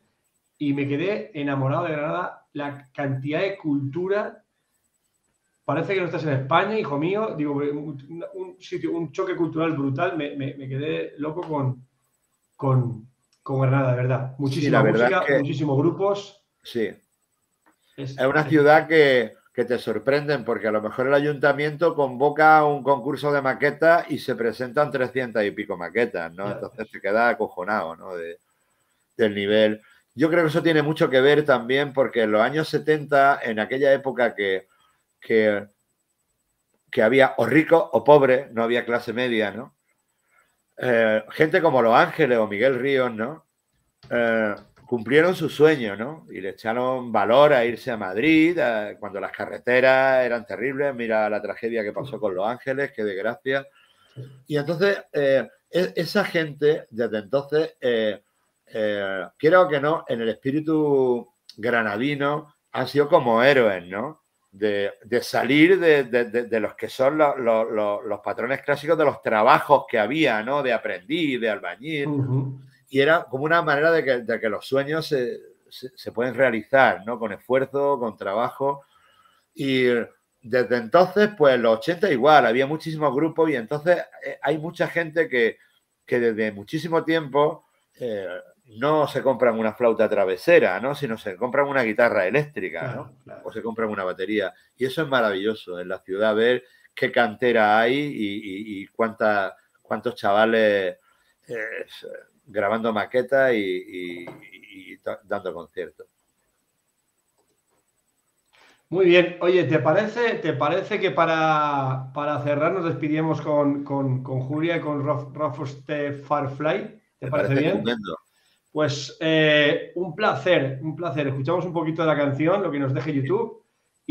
Y me quedé enamorado de Granada, la cantidad de cultura. Parece que no estás en España, hijo mío. Digo, un, un sitio, un choque cultural brutal. Me, me- me quedé loco con, con, con Granada, de verdad. Muchísima la verdad música, es que- muchísimos grupos. Sí. Es, Es una ciudad que, que te sorprenden porque a lo mejor el ayuntamiento convoca un concurso de maquetas y se presentan 300 y pico maquetas, ¿no? Entonces te quedas acojonado, ¿no? De- del nivel. Yo creo que eso tiene mucho que ver también porque en los años 70, en aquella época que, que, que había o ricos o pobres, no había clase media, ¿no? Eh, gente como Los Ángeles o Miguel Ríos, ¿no? Eh, cumplieron su sueño, ¿no? Y le echaron valor a irse a Madrid cuando las carreteras eran terribles. Mira la tragedia que pasó con Los Ángeles, qué desgracia. Y entonces, eh, e- esa gente, desde entonces, eh, eh, quiero que no, en el espíritu granadino han sido como héroes, ¿no? De, salir de, los que son los, patrones clásicos de los trabajos que había, ¿no? De aprendiz, de albañil. Y era como una manera de que, de que los sueños se, se- se pueden realizar, ¿no? Con esfuerzo, con trabajo. Y desde entonces, pues los 80 igual, había muchísimos grupos y entonces eh, hay mucha gente que, que desde muchísimo tiempo eh, no se compran una flauta travesera, ¿no? Sino se compran una guitarra eléctrica, ¿no? Claro, claro. o se compran una batería. Y eso es maravilloso en la ciudad, ver qué cantera hay y, y- y cuánta- cuántos chavales eh, grabando maquetas y, y- y- y ta- dando conciertos. Muy bien. Oye, ¿te parece, te parece que para, para cerrar nos despidimos con, con, con Julia y con Rof- Rofoste Farfly? ¿Te Me parece parece bien? estupendo. Pues eh, un placer, un placer. Escuchamos un poquito de la canción, lo que nos deje YouTube.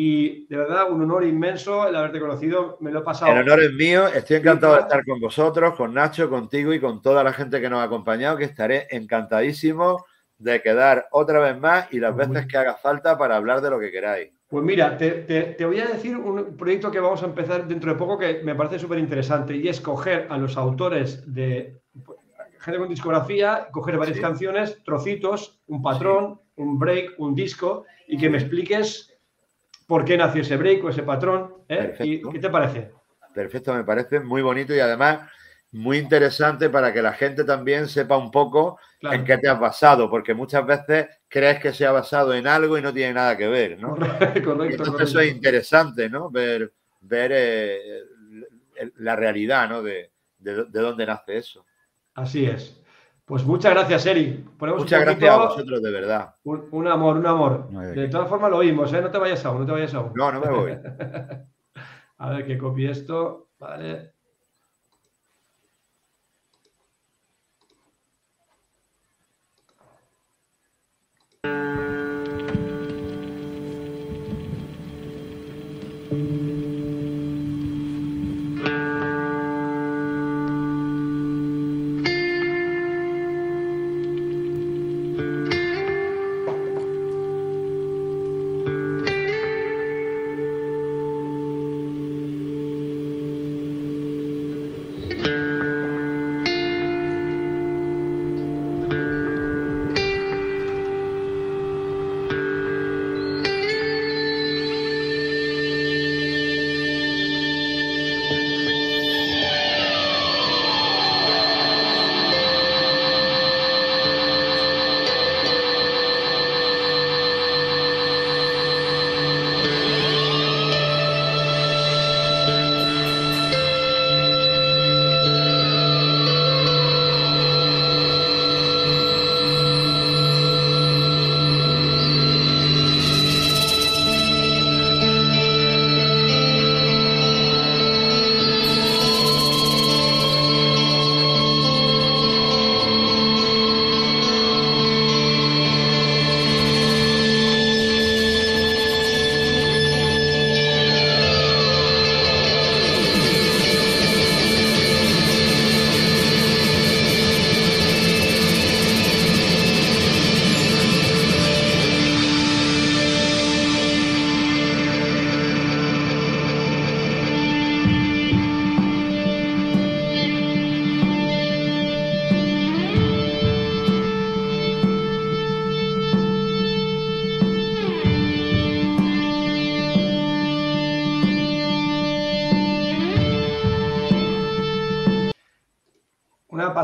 Y de verdad, un honor inmenso el haberte conocido. Me lo he pasado. El honor es mío, estoy encantado de estar con vosotros, con Nacho, contigo y con toda la gente que nos ha acompañado, que estaré encantadísimo de quedar otra vez más y las Muy veces que haga falta para hablar de lo que queráis. Pues mira, te, te- te voy a decir un proyecto que vamos a empezar dentro de poco que me parece súper interesante y es coger a los autores de gente con discografía, coger varias Sí. canciones, trocitos, un patrón, un break, un disco y que me expliques por qué nació ese break o ese patrón. ¿eh? ¿Y qué te parece? Perfecto, me parece muy bonito y además muy interesante para que la gente también sepa un poco Claro. en qué te has basado, porque muchas veces crees que se ha basado en algo y no tiene nada que ver, ¿no? Correcto, correcto. entonces eso es interesante, ¿no? Ver, ver eh, la realidad, ¿no? De, de- de dónde nace eso. Así es. Pues muchas gracias, Eri. Ponemos Muchas poquito- gracias a vosotros, de verdad. Un, un amor, un amor. Bien. De todas formas lo oímos, ¿eh? No te vayas aún, no te vayas aún. No, no me voy. A ver que copie esto. Vale.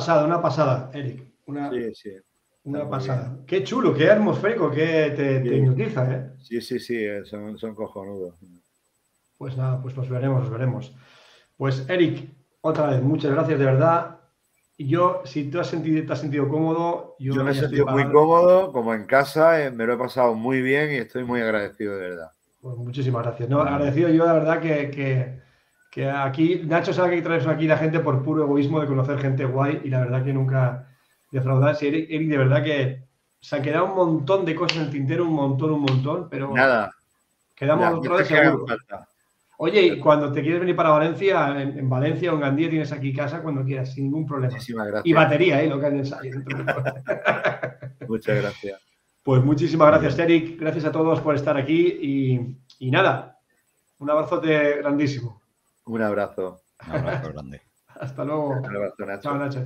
Pasada, una pasada, Eric. Una, Sí, sí. una pasada. Qué chulo, qué atmosférico, qué te, te Sí. hipnotiza, ¿eh? Sí, sí, sí, son, son cojonudos. Pues nada, pues nos veremos, nos veremos. Pues Eric, otra vez, muchas gracias de verdad. Y yo, si tú has sentido, te has sentido cómodo, yo, Yo me he sentido muy cómodo, como en casa, eh, me lo he pasado muy bien y estoy muy agradecido de verdad. Pues muchísimas gracias. No, agradecido yo, la verdad, que, que, que aquí, Nacho sabe que traes aquí la gente por puro egoísmo de conocer gente guay y la verdad que nunca defraudar. Si Eric, Eric, de verdad que se han quedado un montón de cosas en el tintero, un montón, un montón, pero Nada, quedamos que hagan seguro. falta. Oye, y cuando te quieres venir para Valencia, en, en Valencia o en Gandía tienes aquí casa cuando quieras, sin ningún problema. Muchísimas Y gracias. batería, ¿eh? Lo que hay en. Muchas gracias. Pues muchísimas gracias, Eric. Gracias a todos por estar aquí y, y nada, un abrazote grandísimo. Un abrazo. Un abrazo grande. Hasta luego. Un abrazo, Nacho. Chao, Nacho. Chao.